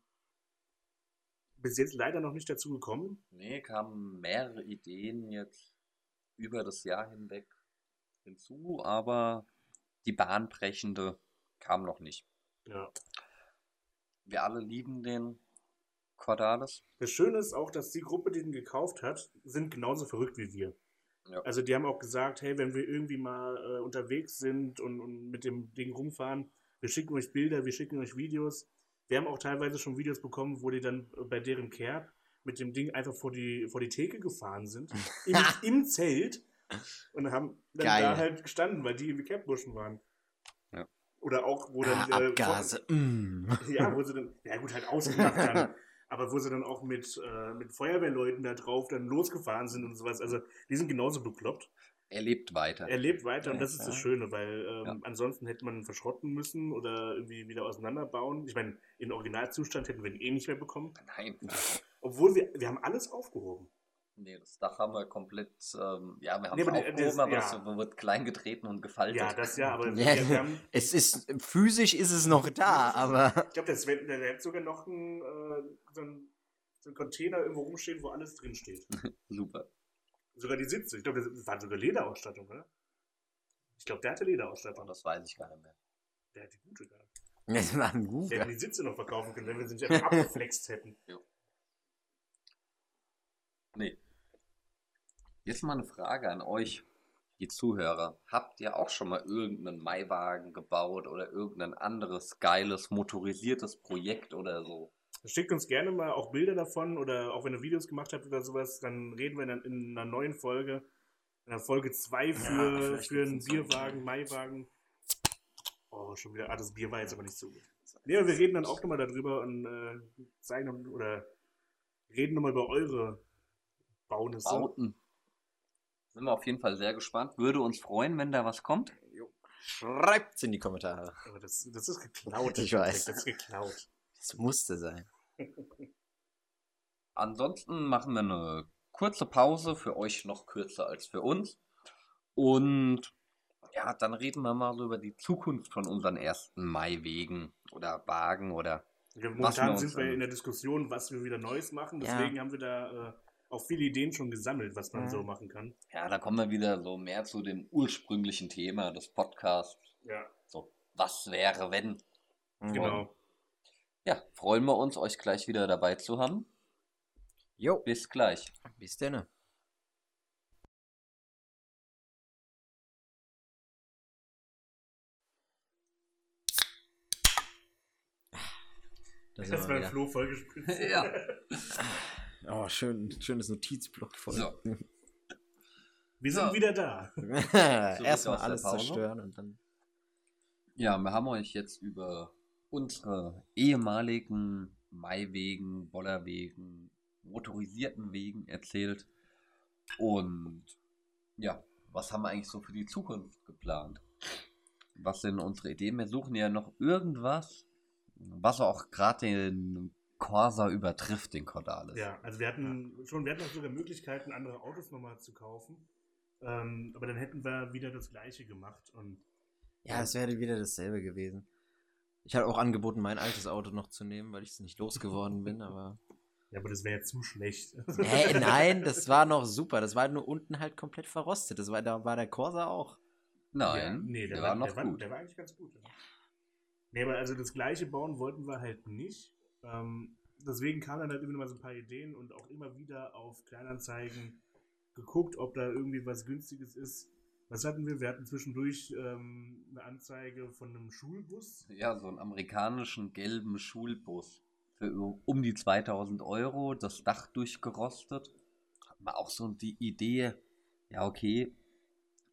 bis jetzt leider noch nicht dazu gekommen. Nee, kamen mehrere Ideen jetzt über das Jahr hinweg hinzu, aber die bahnbrechende kam noch nicht. Ja. Wir alle lieben den Cordalis. Das Schöne ist auch, dass die Gruppe, die den gekauft hat, sind genauso verrückt wie wir. Ja. Also die haben auch gesagt, hey, wenn wir irgendwie mal äh, unterwegs sind und, und mit dem Ding rumfahren, wir schicken euch Bilder, wir schicken euch Videos. Wir haben auch teilweise schon Videos bekommen, wo die dann bei deren Kerb mit dem Ding einfach vor die, vor die Theke gefahren sind, im, im Zelt und haben dann Geil. da halt gestanden, weil die im Kerbbuschen waren. Oder auch, wo dann... Ah, äh, Abgase. mm. ja, wo sie dann, ja gut, halt ausgemacht haben. Aber wo sie dann auch mit, äh, mit Feuerwehrleuten da drauf dann losgefahren sind und sowas. Also die sind genauso bekloppt. Er lebt weiter. Er lebt weiter und das ist das. Schöne, weil ähm, Ja. ansonsten hätte man verschrotten müssen oder irgendwie wieder auseinanderbauen. Ich meine, in Originalzustand hätten wir ihn eh nicht mehr bekommen. Nein. Obwohl wir, wir haben alles aufgehoben. Nee, das Dach haben wir komplett, ähm, ja, wir haben Nee, es aufgehoben, das- aber ja. das wird klein getreten und gefaltet. Ja, das ja, aber Ja. wir, wir haben, Es ist, physisch ist es noch da, aber ich glaube, der Sven, der, der hat sogar noch einen, äh, so einen, so einen Container irgendwo rumstehen, wo alles drinsteht. Super. Sogar die Sitze. Ich glaube, das war sogar Lederausstattung, oder? Ich glaube, der hatte Lederausstattung. das weiß ich gar nicht mehr. Der hat die gute gehabt. es war ein Wir Google. hätten die Sitze noch verkaufen können, wenn wir sie nicht einfach abgeflext hätten. Nee. Jetzt mal eine Frage an euch, die Zuhörer. Habt ihr auch schon mal irgendeinen Maiwagen gebaut oder irgendein anderes geiles motorisiertes Projekt oder so? Schickt uns gerne mal auch Bilder davon oder auch wenn ihr Videos gemacht habt oder sowas, dann reden wir dann in einer neuen Folge, in der Folge 2 für, vielleicht für einen Bierwagen, Maiwagen. Oh, schon wieder. Ah, das Bier war jetzt aber nicht so gut. Nee, wir reden dann auch nochmal darüber und äh, zeigen oder reden nochmal über eure Baunisse. Bauten. Sind wir auf jeden Fall sehr gespannt. Würde uns freuen, wenn da was kommt. Schreibt's in die Kommentare. Aber das, das ist geklaut. Ich weiß. Das ist geklaut. Es musste sein. Ansonsten machen wir eine kurze Pause, für euch noch kürzer als für uns. Und ja, dann reden wir mal so über die Zukunft von unseren ersten Maiwegen oder Wagen oder Ja, Was Momentan wir uns sind wir in der Diskussion, was wir wieder Neues machen. Ja. Deswegen haben wir da äh, auch viele Ideen schon gesammelt, was man Mhm. so machen kann. ja, da kommen wir wieder so mehr zu dem ursprünglichen Thema des Podcasts. Ja, So, was wäre, wenn? genau. Ja, freuen wir uns, euch gleich wieder dabei zu haben. Jo, Bis gleich. bis denn. Das wir war ein. Flo vollgespritzt. Ja. Oh, schön, schönes Notizblock voll. So. Wir sind So. wieder da. Erstmal aus der alles Pause. zerstören und dann. Ja, wir haben euch jetzt über unsere ehemaligen Maiwegen, Bollerwegen, motorisierten Wegen erzählt. Und ja, was haben wir eigentlich so für die Zukunft geplant? Was sind unsere Ideen? Wir suchen ja noch irgendwas, was auch gerade den Corsa übertrifft, den Cordalis. Ja, also wir hatten schon, wir hatten auch sogar Möglichkeiten, andere Autos nochmal zu kaufen. Ähm, aber dann hätten wir wieder das Gleiche gemacht. Und Ja, es wäre wieder dasselbe gewesen. Ich hatte auch angeboten, mein altes Auto noch zu nehmen, weil ich es nicht losgeworden bin, aber. ja, aber das wäre jetzt zu schlecht. Hä, nein, das war noch super. Das war nur unten halt komplett verrostet. Das war, da war der Corsa auch. Nein, Ja, nee, der, war noch der gut. der war eigentlich ganz gut. Ja. Nee, aber also das gleiche bauen wollten wir halt nicht. Ähm, deswegen kamen dann halt immer mal so ein paar Ideen und auch immer wieder auf Kleinanzeigen geguckt, ob da irgendwie was Günstiges ist. Was hatten wir? Wir hatten zwischendurch ähm, eine Anzeige von einem Schulbus. Ja, so einen amerikanischen gelben Schulbus für um die 2000 Euro, das Dach durchgerostet. Hat man auch so die Idee, ja, okay,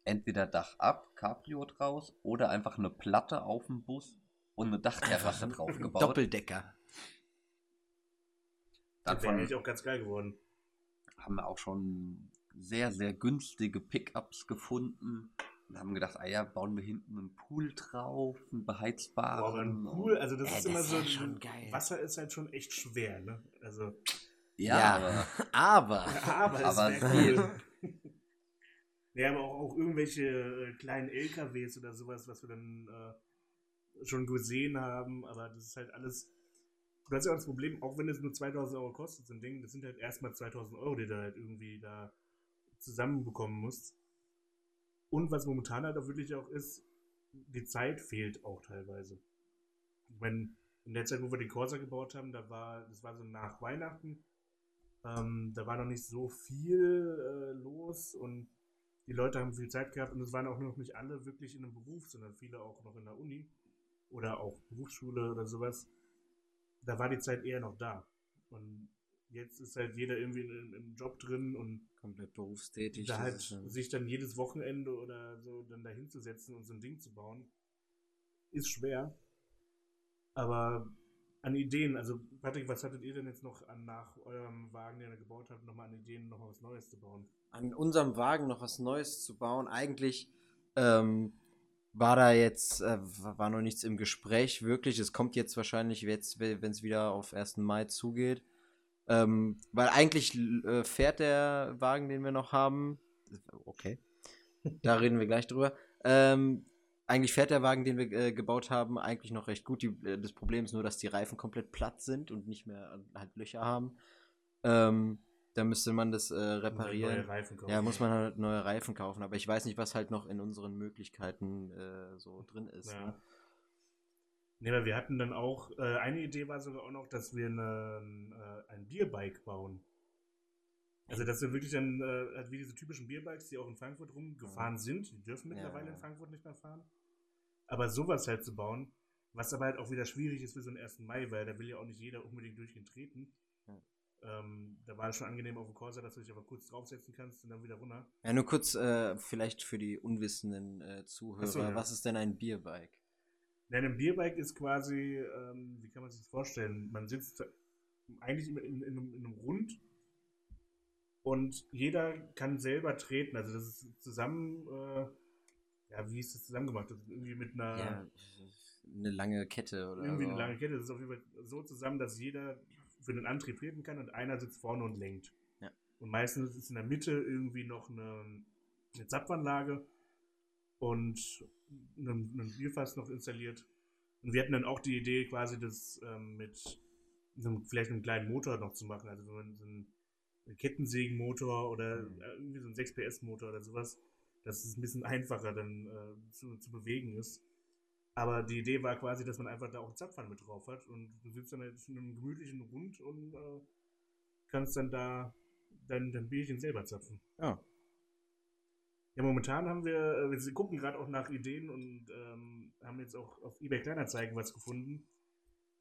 entweder Dach ab, Cabrio draus, oder einfach eine Platte auf dem Bus und eine Dachterrasse drauf gebaut. Doppeldecker. Dann Das wäre eigentlich auch ganz geil geworden. haben wir auch schon sehr, sehr günstige Pickups gefunden. Und haben gedacht, ah ja, bauen wir hinten einen Pool drauf, einen beheizbaren. Boah, aber ein Pool, also das Äh, ist das immer so. wär schon geil. Wasser ist halt schon echt schwer, ne? Also. Ja, aber aber. Aber es Aber wäre cool. Ja, aber auch, auch irgendwelche äh, kleinen LKWs oder sowas, was wir dann äh, schon gesehen haben, aber das ist halt alles du hast ja auch das Problem, auch wenn es nur 2000 Euro kostet, so ein Ding, das sind halt erstmal 2000 Euro, die du halt irgendwie da zusammenbekommen musst. Und was momentan halt auch wirklich auch ist, die Zeit fehlt auch teilweise. Meine, in der Zeit, wo wir den Corsa gebaut haben, da war, das war so nach Weihnachten, ähm, da war noch nicht so viel äh, los und die Leute haben viel Zeit gehabt und es waren auch noch nicht alle wirklich in einem Beruf, sondern viele auch noch in der Uni oder auch Berufsschule oder sowas. Da war die Zeit eher noch da. Und jetzt ist halt jeder irgendwie in, im Job drin und Komplett berufstätig. da halt sich dann jedes Wochenende oder so dann da hinzusetzen und so ein Ding zu bauen, ist schwer. Aber an Ideen, also Patrick, was hattet ihr denn jetzt noch an nach eurem Wagen, den ihr gebaut habt, nochmal an Ideen, noch mal was Neues zu bauen? an unserem Wagen noch was Neues zu bauen. Eigentlich ähm, war da jetzt, äh, war noch nichts im Gespräch, wirklich. Es kommt jetzt wahrscheinlich, jetzt, wenn es wieder auf 1. Mai zugeht. Ähm, weil eigentlich äh, fährt der Wagen, den wir noch haben, okay, da reden wir gleich drüber. Ähm, eigentlich fährt der Wagen, den wir äh, gebaut haben, eigentlich noch recht gut. Die, äh, das Problem ist nur, dass die Reifen komplett platt sind und nicht mehr äh, halt Löcher haben. Ähm, da müsste man das äh, reparieren. Neue Reifen kaufen. Ja, muss man halt neue Reifen kaufen, aber ich weiß nicht, was halt noch in unseren Möglichkeiten äh, so drin ist. Ja. Ne? Nee, aber wir hatten dann auch, äh, eine Idee war sogar auch noch, dass wir eine, äh, ein Bierbike bauen. Also, dass wir wirklich dann, äh, halt wie diese typischen Bierbikes, die auch in Frankfurt rumgefahren sind, die dürfen Ja. mittlerweile in Frankfurt nicht mehr fahren. Aber sowas halt zu bauen, was aber halt auch wieder schwierig ist für so einen 1. Mai, weil da will ja auch nicht jeder unbedingt durchgehend treten. Ja. Ähm, da war es schon angenehm auf dem Corsa, dass du dich aber kurz draufsetzen kannst und dann wieder runter. Ja, nur kurz äh, vielleicht für die unwissenden äh, Zuhörer, so, ja. was ist denn ein Bierbike? Nein, ein Bierbike ist quasi, ähm, wie kann man sich das vorstellen? Man sitzt eigentlich in, in, in, einem, in einem Rund und jeder kann selber treten. Also das ist zusammen, äh, ja, wie ist das zusammen gemacht? Das irgendwie mit einer, Ja, eine lange Kette oder irgendwie so. eine lange Kette. Das ist auf jeden Fall so zusammen, dass jeder für den Antrieb treten kann und einer sitzt vorne und lenkt. Ja. Und meistens ist in der Mitte irgendwie noch eine, eine Zapfanlage und ein, ein Bierfass noch installiert. Und wir hatten dann auch die Idee, quasi das ähm, mit einem, vielleicht einem kleinen Motor noch zu machen. Also wenn man so einen, einen Kettensägenmotor oder Mhm. irgendwie so einen 6 PS Motor oder sowas, dass es ein bisschen einfacher dann äh, zu, zu bewegen ist. Aber die Idee war quasi, dass man einfach da auch einen Zapfhahn mit drauf hat und du sitzt dann halt in einem gemütlichen Rund und äh, kannst dann da dein, dein Bierchen selber zapfen. Ja. Ja, momentan haben wir, äh, wir gucken gerade auch nach Ideen und ähm, haben jetzt auch auf eBay Kleinanzeigen was gefunden.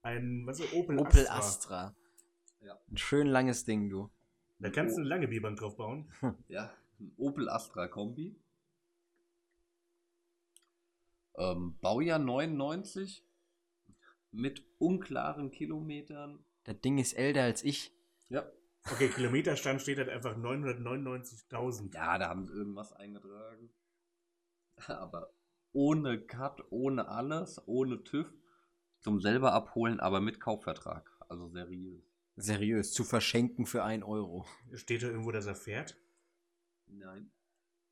Ein, was ist? Opel, Opel Astra. Astra. Ja. Ein schön langes Ding, du. Da kannst du eine lange Bierbank drauf bauen. Ja, ein Opel Astra Kombi. Ähm, Baujahr 99 mit unklaren Kilometern. Das Ding ist älter als ich. Ja. Okay, Kilometerstand steht halt einfach 999.000. Ja, da haben sie irgendwas eingetragen. Aber ohne Cut, ohne alles, ohne TÜV. Zum selber abholen, aber mit Kaufvertrag. Also seriös. Seriös, zu verschenken für 1 Euro. Steht da irgendwo, dass er fährt? Nein.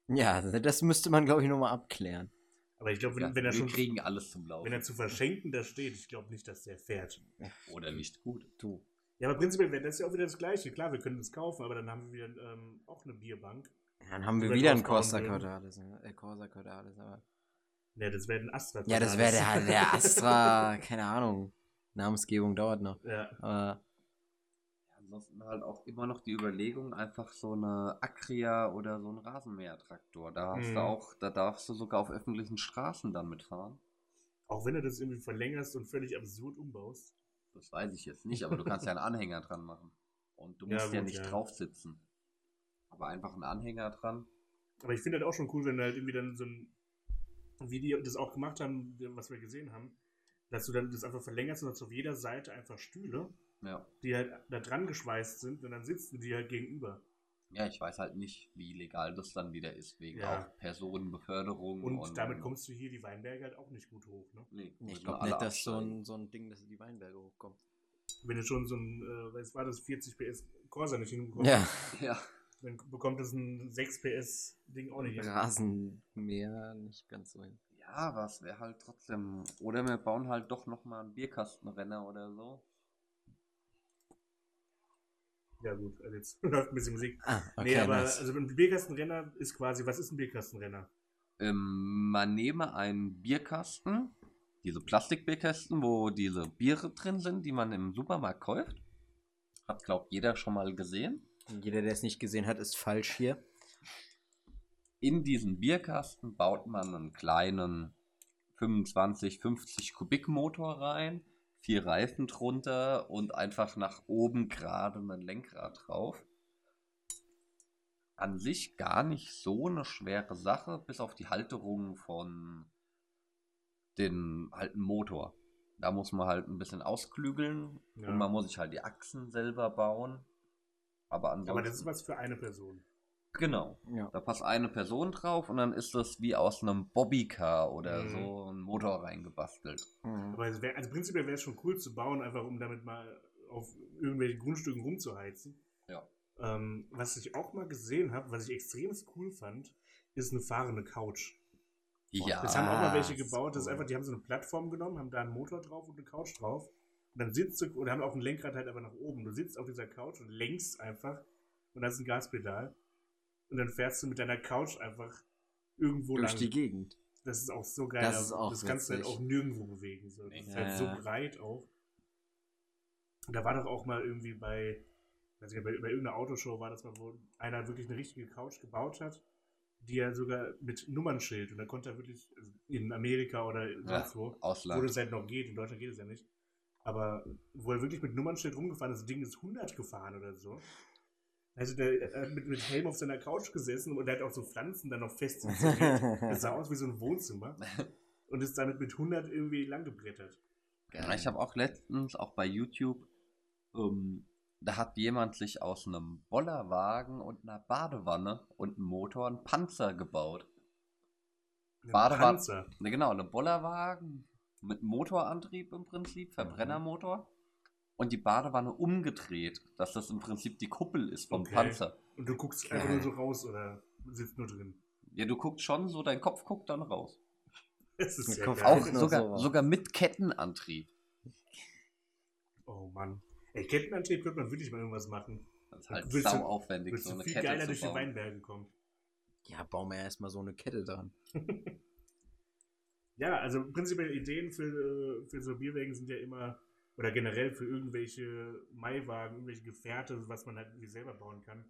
Ja, das müsste man, glaube ich, nochmal abklären. Aber ich glaube, wenn, Ja, wenn er wir schon kriegen alles zum Laufen. wenn er zu verschenken da steht, ich glaube nicht, dass der fährt. Oder nicht gut. Du. Ja, aber prinzipiell wäre das ja auch wieder das Gleiche. Klar, wir können das kaufen, aber dann haben wir wieder ähm, auch eine Bierbank. Dann haben wir wieder ein draufbauen Corsa. Cordalis. ne? Äh, Corsa Cordalis, aber. Ne, das wäre ein Astra. Ja, das wäre der, der Astra, keine Ahnung. Namensgebung dauert noch. Ja, Aber Ansonsten halt auch immer noch die Überlegung, einfach so eine Acria oder so ein Rasenmähertraktor. Da hast Mhm. du auch, da darfst du sogar auf öffentlichen Straßen dann mitfahren. auch wenn du das irgendwie verlängerst und völlig absurd umbaust. Das weiß ich jetzt nicht, aber du kannst ja einen Anhänger dran machen. Und du Ja, musst ja, gut, nicht ja. drauf sitzen. Aber einfach einen Anhänger dran. Aber ich finde halt auch schon cool, wenn du halt irgendwie dann so ein, wie die das auch gemacht haben, was wir gesehen haben, dass du dann das einfach verlängerst und hast auf jeder Seite einfach Stühle, Ja. die halt da dran geschweißt sind und dann sitzt du die halt gegenüber. Ja, ich weiß halt nicht, wie legal das dann wieder ist, wegen Ja. auch Personenbeförderung. Und, damit kommst du hier die Weinberge halt auch nicht gut hoch, ne? Nee, ich müssen glaube nicht, dass so ein, so ein Ding, dass die Weinberge hochkommen. Wenn du schon so ein, äh, was war das, 40 PS Corsa nicht hinbekommst, Ja, Ja. dann bekommt das ein 6 PS Ding auch nicht hin. Rasenmäher nicht ganz so hin. Ja, was wäre halt trotzdem. Oder wir bauen halt doch nochmal einen Bierkastenrenner oder so. Ja gut, also jetzt läuft ein bisschen Musik. Ah, okay, nee, aber nice. also ein Bierkastenrenner ist quasi, was ist ein Bierkastenrenner? Ähm, man nehme einen Bierkasten, diese Plastikbierkästen, wo diese Biere drin sind, die man im Supermarkt kauft. Hat, glaubt jeder schon mal gesehen. Jeder, der es nicht gesehen hat, ist falsch hier. In diesen Bierkasten baut man einen kleinen 25, 50 Kubik Motor rein, vier Reifen drunter und einfach nach oben gerade ein Lenkrad drauf. An sich gar nicht so eine schwere Sache, bis auf die Halterung von den alten Motor. Da muss man halt ein bisschen ausklügeln Ja. und man muss sich halt die Achsen selber bauen. Aber ansonsten. Aber das ist was für eine Person. Genau. Ja. Da passt eine Person drauf und dann ist das wie aus einem Bobbycar oder Mhm. so ein Motor reingebastelt. Mhm. Aber es wär, also prinzipiell wäre es schon cool zu bauen, einfach um damit mal auf irgendwelchen Grundstücken rumzuheizen. Ja. Ähm, was ich auch mal gesehen habe, was ich extrem cool fand, ist eine fahrende Couch. Ja. Das haben auch mal welche das ist gebaut, das ist einfach, die haben so eine Plattform genommen, haben da einen Motor drauf und eine Couch drauf. Und dann sitzt du, oder haben auch ein Lenkrad halt einfach nach oben. Du sitzt auf dieser Couch und lenkst einfach und hast ein Gaspedal. Und dann fährst du mit deiner Couch einfach irgendwo Durch lang. die Gegend. Das ist auch so geil. Das ist auch das kannst du halt auch nirgendwo bewegen. So. Das ist Ja, halt so ja. breit auch. Und da war doch auch mal irgendwie bei, weiß nicht, bei, bei irgendeiner Autoshow war das mal, wo einer wirklich eine richtige Couch gebaut hat, die er sogar mit Nummernschild und da konnte er wirklich also in Amerika oder sonst wo, wo Ausland. das halt noch geht, in Deutschland geht es ja nicht, aber wo er wirklich mit Nummernschild rumgefahren ist, das Ding ist 100 gefahren oder so. Also der er hat mit, mit Helm auf seiner Couch gesessen und er hat auch so Pflanzen dann noch fest. Das sah aus wie so ein Wohnzimmer und ist damit mit 100 irgendwie langgebrettert. Ja, ich habe auch letztens, auch bei YouTube, ähm, da hat jemand sich aus einem Bollerwagen und einer Badewanne und einem Motor einen Panzer gebaut. Ein Badewanne. Panzer. Ne, genau, eine Bollerwagen mit Motorantrieb im Prinzip, Verbrennermotor. Und die Badewanne umgedreht, dass das im Prinzip die Kuppel ist vom Okay. Panzer. Und du guckst Geil. einfach nur so raus oder sitzt nur drin. Ja, du guckst schon so, dein Kopf guckt dann raus. Das ist Mit ja Kopf. Auch sogar, sowas. sogar mit Kettenantrieb. Oh Mann. Ey, Kettenantrieb könnte man wirklich mal irgendwas machen. Das ist halt Willst du- sau aufwendig, so eine viel Kette geiler zu durch die bauen. Weinberge kommen. Ja, bauen wir erstmal so eine Kette dran. Ja, also prinzipiell Ideen für, äh, für so Bierwägen sind ja immer, oder generell für irgendwelche Maiwagen, irgendwelche Gefährte, was man halt irgendwie selber bauen kann.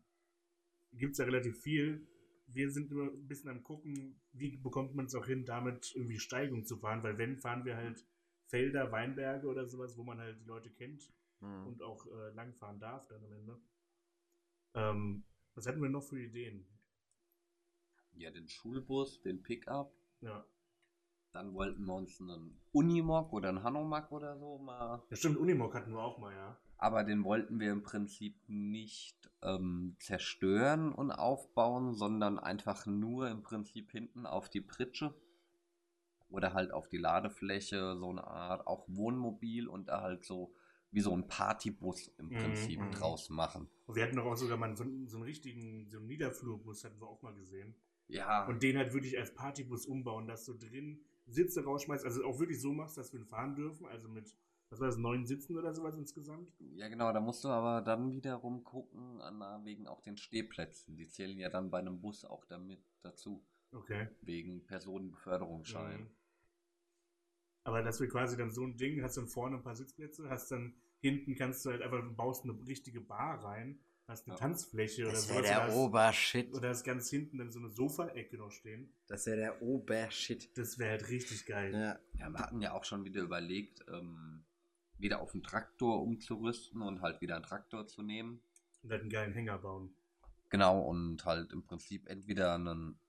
Gibt es ja relativ viel. Wir sind immer ein bisschen am gucken, wie bekommt man es auch hin, damit irgendwie Steigung zu fahren, weil wenn, fahren wir halt Felder, Weinberge oder sowas, wo man halt die Leute kennt Mhm. und auch äh, langfahren darf dann am Ende. Ähm, was hatten wir noch für Ideen? Ja, den Schulbus, den Pickup. Ja, Dann wollten wir uns einen Unimog oder einen Hanomag oder so mal. ja stimmt, Unimog hatten wir auch mal, ja. Aber den wollten wir im Prinzip nicht ähm, zerstören und aufbauen, sondern einfach nur im Prinzip hinten auf die Pritsche oder halt auf die Ladefläche, so eine Art auch Wohnmobil und da halt so wie so ein Partybus im Mhm, Prinzip mhm. draus machen. Und wir hatten doch auch sogar mal so, so einen richtigen, so einen Niederflurbus hatten wir auch mal gesehen. Ja, Und den halt wirklich als Partybus umbauen, dass du drin Sitze rausschmeißt, also auch wirklich so machst, dass wir ihn fahren dürfen, also mit, was war das, neun Sitzen oder sowas insgesamt? ja genau, da musst du aber dann wiederum gucken, an, wegen auch den Stehplätzen. Die zählen ja dann bei einem Bus auch damit dazu, Okay. wegen Personenbeförderungsschein. Mhm. Aber dass wir quasi dann so ein Ding, hast dann vorne ein paar Sitzplätze, hast dann hinten kannst du halt einfach, baust eine richtige Bar rein, hast eine Ja. Tanzfläche oder Das sowas. wäre der hast- Obershit. Oder hast ganz hinten dann so eine Sofaecke noch stehen. Das wäre der Obershit. Das wäre halt richtig geil. Ja. Ja, wir hatten ja auch schon wieder überlegt, ähm, wieder auf einen Traktor umzurüsten und halt wieder einen Traktor zu nehmen. Und halt einen geilen Hänger bauen. Genau, und halt im Prinzip entweder einen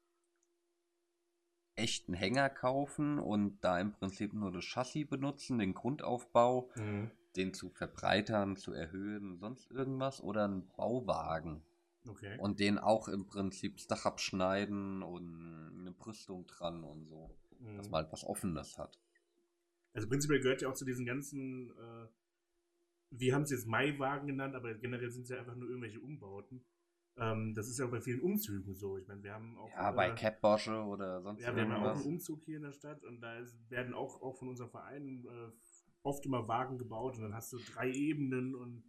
echten Hänger kaufen und da im Prinzip nur das Chassis benutzen, den Grundaufbau, Mhm. Den zu verbreitern, zu erhöhen, sonst irgendwas, oder einen Bauwagen Okay. und den auch im Prinzip das Dach abschneiden und eine Brüstung dran und so, Mhm. dass man halt was Offenes hat. Also prinzipiell gehört ja auch zu diesen ganzen, äh, wir haben es jetzt Maiwagen genannt, aber generell sind es ja einfach nur irgendwelche Umbauten. Ähm, das ist ja auch bei vielen Umzügen so. Ich meine, wir haben auch. Ja, bei äh, Catbosche oder sonst Ja, wir haben ja auch einen Umzug hier in der Stadt und da ist, werden auch, auch von unserem Verein äh, oft immer Wagen gebaut und dann hast du drei Ebenen und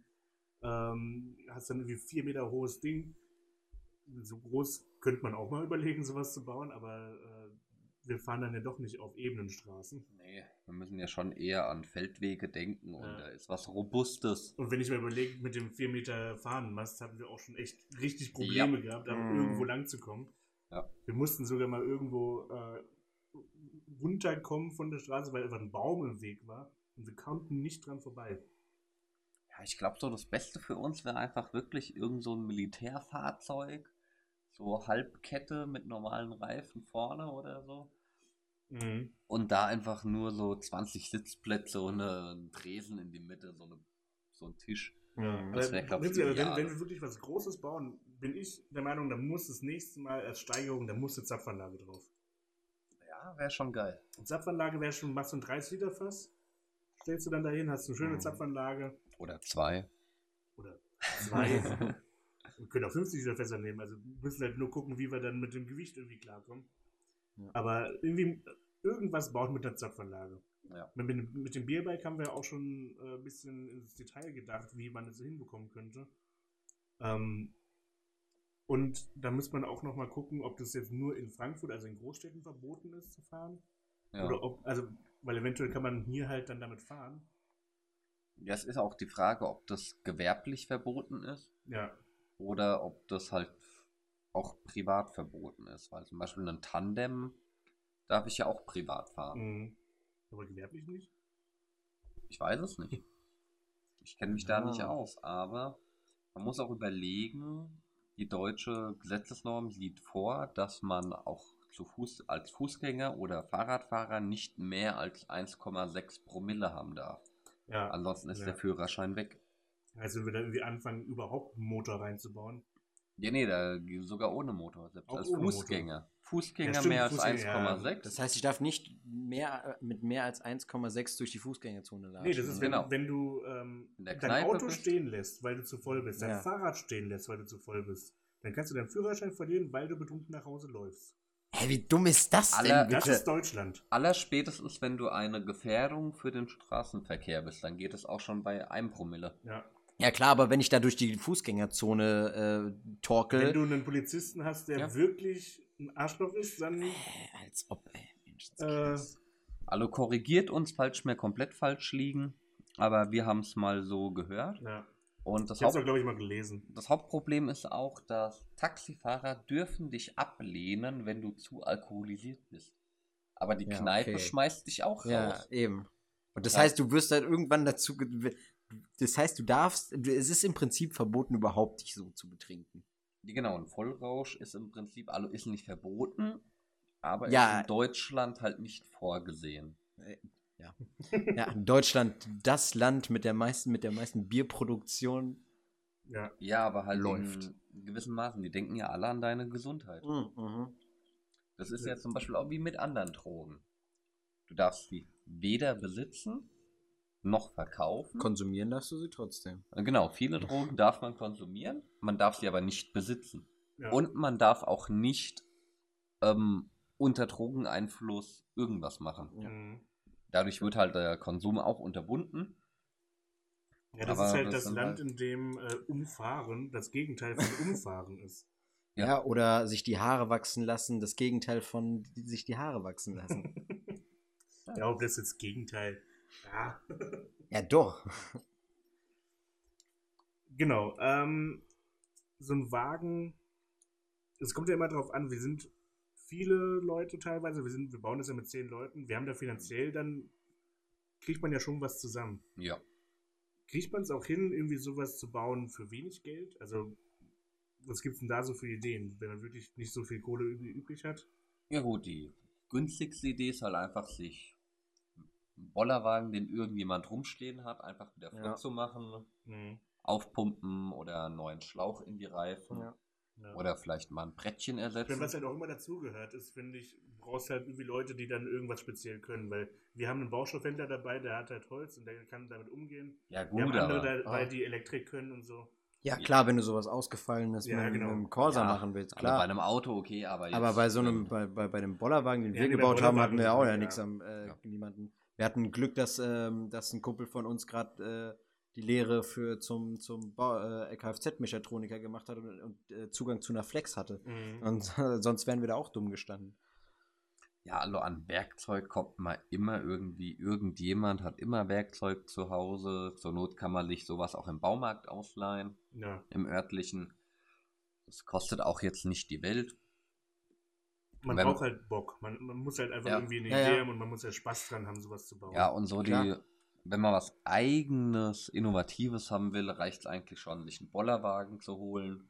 Ähm, hast dann irgendwie vier Meter hohes Ding. So groß könnte man auch mal überlegen, sowas zu bauen, aber äh, wir fahren dann ja doch nicht auf ebenen Straßen. Nee, wir müssen ja schon eher an Feldwege denken und Ja. da ist was Robustes. Und wenn ich mir überlege, mit dem 4 Meter Fahnenmast hatten wir auch schon echt richtig Probleme gehabt, da Mhm. irgendwo lang zu kommen. Ja. Wir mussten sogar mal irgendwo äh, runterkommen von der Straße, weil einfach ein Baum im Weg war. Und wir konnten nicht dran vorbei. Ja, ich glaube so, das Beste für uns wäre einfach wirklich irgend so ein Militärfahrzeug. So Halbkette mit normalen Reifen vorne oder so. Und da einfach nur so 20 Sitzplätze und einen Tresen in die Mitte, so, eine, so ein Tisch. Mhm. Das wär, glaub ich, prinzipiell, wenn, wenn wir wirklich was Großes bauen, bin ich der Meinung, da muss das nächste Mal als Steigerung, da muss eine Zapfanlage drauf. Ja, wäre schon geil. Zapfanlage wäre schon, machst du ein 30 Liter Fass, stellst du dann dahin, hast eine schöne Mhm. Zapfanlage Oder zwei. oder zwei. wir können auch 50 Liter Fässer nehmen, also wir müssen halt nur gucken, wie wir dann mit dem Gewicht irgendwie klarkommen. Ja. Aber irgendwie irgendwas baut mit der Zapfanlage. Ja. Mit, mit, dem Bierbike haben wir auch schon äh, ein bisschen ins Detail gedacht, wie man das hinbekommen könnte. Ähm, und da muss man auch noch mal gucken, ob das jetzt nur in Frankfurt, also in Großstädten, verboten ist zu fahren. Ja. Oder ob, also, weil eventuell kann man hier halt dann damit fahren. Ja, es ist auch die Frage, ob das gewerblich verboten ist Ja. oder ob das halt auch privat verboten ist. Weil zum Beispiel ein Tandem darf ich ja auch privat fahren. Mhm. Aber gewerblich nicht? Ich weiß es nicht. Ich kenne mich da Ja. nicht aus, aber man muss auch überlegen, die deutsche Gesetzesnorm sieht vor, dass man auch zu Fuß, als Fußgänger oder Fahrradfahrer nicht mehr als 1,6 Promille haben darf. Ja. Ansonsten ist Ja. der Führerschein weg. Also wenn wir da irgendwie anfangen, überhaupt einen Motor reinzubauen. Ja, nee, da sogar ohne Motor, selbst Auch als ohne Motor. Fußgänger. Fußgänger Ja, stimmt, mehr als Fußgänger, ja. 1,6. Das heißt, ich darf nicht mehr, mit mehr als 1,6 durch die Fußgängerzone latschen. Nee, das ist, wenn, Genau. wenn du ähm, dein Kneipe Auto bist. stehen lässt, weil du zu voll bist, dein Ja. Fahrrad stehen lässt, weil du zu voll bist, dann kannst du deinen Führerschein verlieren, weil du betrunken nach Hause läufst. Hä, wie dumm ist das Aller- denn, Das bitte? ist Deutschland. Allerspätestens, wenn du eine Gefährdung für den Straßenverkehr bist, dann geht es auch schon bei einem Promille. Ja. Ja klar, aber wenn ich da durch die Fußgängerzone äh, torkel, Wenn du einen Polizisten hast, der Ja. wirklich ein Arschloch ist, dann Äh, als ob, ey, Mensch, das Äh, Also korrigiert uns, falls wir komplett falsch liegen, aber wir haben es mal so gehört. ja. Und das, Ich hab's auch, Haupt glaube ich, mal gelesen. das Hauptproblem ist auch, dass Taxifahrer dürfen dich ablehnen, wenn du zu alkoholisiert bist. Aber die Ja, Kneipe okay. schmeißt dich auch ja, raus. eben. Und das Ja. heißt, du wirst halt irgendwann dazu, das heißt, du darfst, es ist im Prinzip verboten, überhaupt dich so zu betrinken. Genau, ein Vollrausch ist im Prinzip, also ist nicht verboten, aber Ja. ist in Deutschland halt nicht vorgesehen. Ja, Deutschland, das Land mit der meisten, mit der meisten Bierproduktion. Ja. Ja, aber halt Läuft. in gewissen Maßen. Die denken ja alle an deine Gesundheit. Mhm. Das ist ja zum Beispiel auch wie mit anderen Drogen. Du darfst sie weder besitzen noch verkaufen. Konsumieren darfst du sie trotzdem. genau, viele Drogen darf man konsumieren, man darf sie aber nicht besitzen. ja. Und man darf auch nicht ähm, unter Drogeneinfluss irgendwas machen. Mhm. Dadurch wird halt der Konsum auch unterbunden. Ja, das Aber ist halt das das Land, halt- in dem äh, Umfahren das Gegenteil von Umfahren ist. Ja. Ja. oder sich die Haare wachsen lassen, das Gegenteil von sich die Haare wachsen lassen. ja, ob das jetzt Gegenteil. Ja. ja, doch. Genau. Ähm, so ein Wagen, es kommt ja immer darauf an, wir sind viele Leute teilweise, wir, sind, wir bauen das ja mit zehn Leuten, wir haben da finanziell dann, kriegt man ja schon was zusammen. Ja. Kriegt man es auch hin, irgendwie sowas zu bauen für wenig Geld? Also, was gibt es denn da so für Ideen, wenn man wirklich nicht so viel Kohle übrig hat? Ja gut, die günstigste Idee ist halt einfach, sich einen Bollerwagen, den irgendjemand rumstehen hat, einfach wieder flott Ja. zu machen, Mhm. aufpumpen oder einen neuen Schlauch in die Reifen Ja. Ja. oder vielleicht mal ein Brettchen ersetzen. was halt auch immer dazugehört, ist, finde ich, du brauchst halt irgendwie Leute, die dann irgendwas speziell können, weil wir haben einen Baustoffhändler dabei, der hat halt Holz und der kann damit umgehen. Ja Wir gut, haben andere aber dabei, ah. die Elektrik können und so. Ja, klar, wenn du sowas Ausgefallenes Ja, mit, genau. mit dem Corsa Ja, machen willst, also bei klar. einem Auto okay, aber jetzt, aber bei so einem, ähm, bei, bei, bei dem Bollerwagen, den Ja, wir genau, gebaut haben, hatten wir ja auch ja nichts am, äh, Ja. niemanden. Wir hatten Glück, dass, ähm, dass ein Kumpel von uns gerade die Lehre für zum, zum äh, Kfz-Mechatroniker gemacht hat und, und äh, Zugang zu einer Flex hatte. Mhm. Und äh, sonst wären wir da auch dumm gestanden. Ja, also an Werkzeug kommt man immer irgendwie, irgendjemand hat immer Werkzeug zu Hause. Zur Not kann man sich sowas auch im Baumarkt ausleihen, Ja. im örtlichen. Das kostet auch jetzt nicht die Welt. Man Wenn- braucht halt Bock. Man, man muss halt einfach Ja. irgendwie eine Ja, Idee ja. haben und man muss ja Spaß dran haben, sowas zu bauen. Ja, und so Klar. die, wenn man was eigenes, Innovatives haben will, reicht es eigentlich schon, sich einen Bollerwagen zu holen.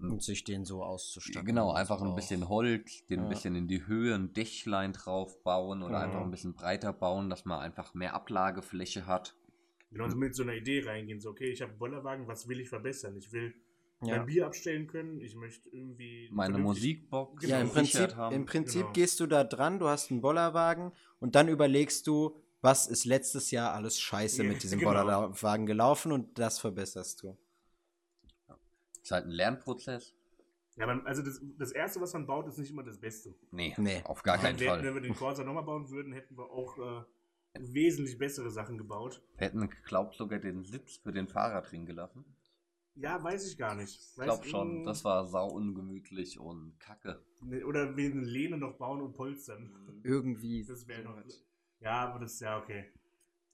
Und sich den so auszustatten. Genau, einfach ein bisschen Holz, den ein Ja. bisschen in die Höhe, ein Dächlein drauf bauen oder Mhm. einfach ein bisschen breiter bauen, dass man einfach mehr Ablagefläche hat. Genau, so mit so einer Idee reingehen. So, okay, ich habe einen Bollerwagen, was will ich verbessern? Ich will Ja. mein Bier abstellen können, ich möchte irgendwie. Meine Musikbox Genau, Ja, im Prinzip, haben. im Prinzip Genau. gehst du da dran, du hast einen Bollerwagen und dann überlegst du, was ist letztes Jahr alles scheiße mit diesem genau. Bollerwagen gelaufen und das verbesserst du. ist halt ein Lernprozess. Ja, man, also das, das Erste, was man baut, ist nicht immer das Beste. Nee, Nee. auf gar keinen wenn, Fall. Wenn wir den Corsa nochmal bauen würden, hätten wir auch äh, wesentlich bessere Sachen gebaut. Wir hätten, glaubt sogar den Sitz für den Fahrer drin gelassen. Ja, weiß ich gar nicht. Ich glaube Weiß- schon, das war sau ungemütlich und kacke. Oder wir eine Lehne noch bauen und polstern. Irgendwie. Das wäre noch. Ja, aber das ist ja okay.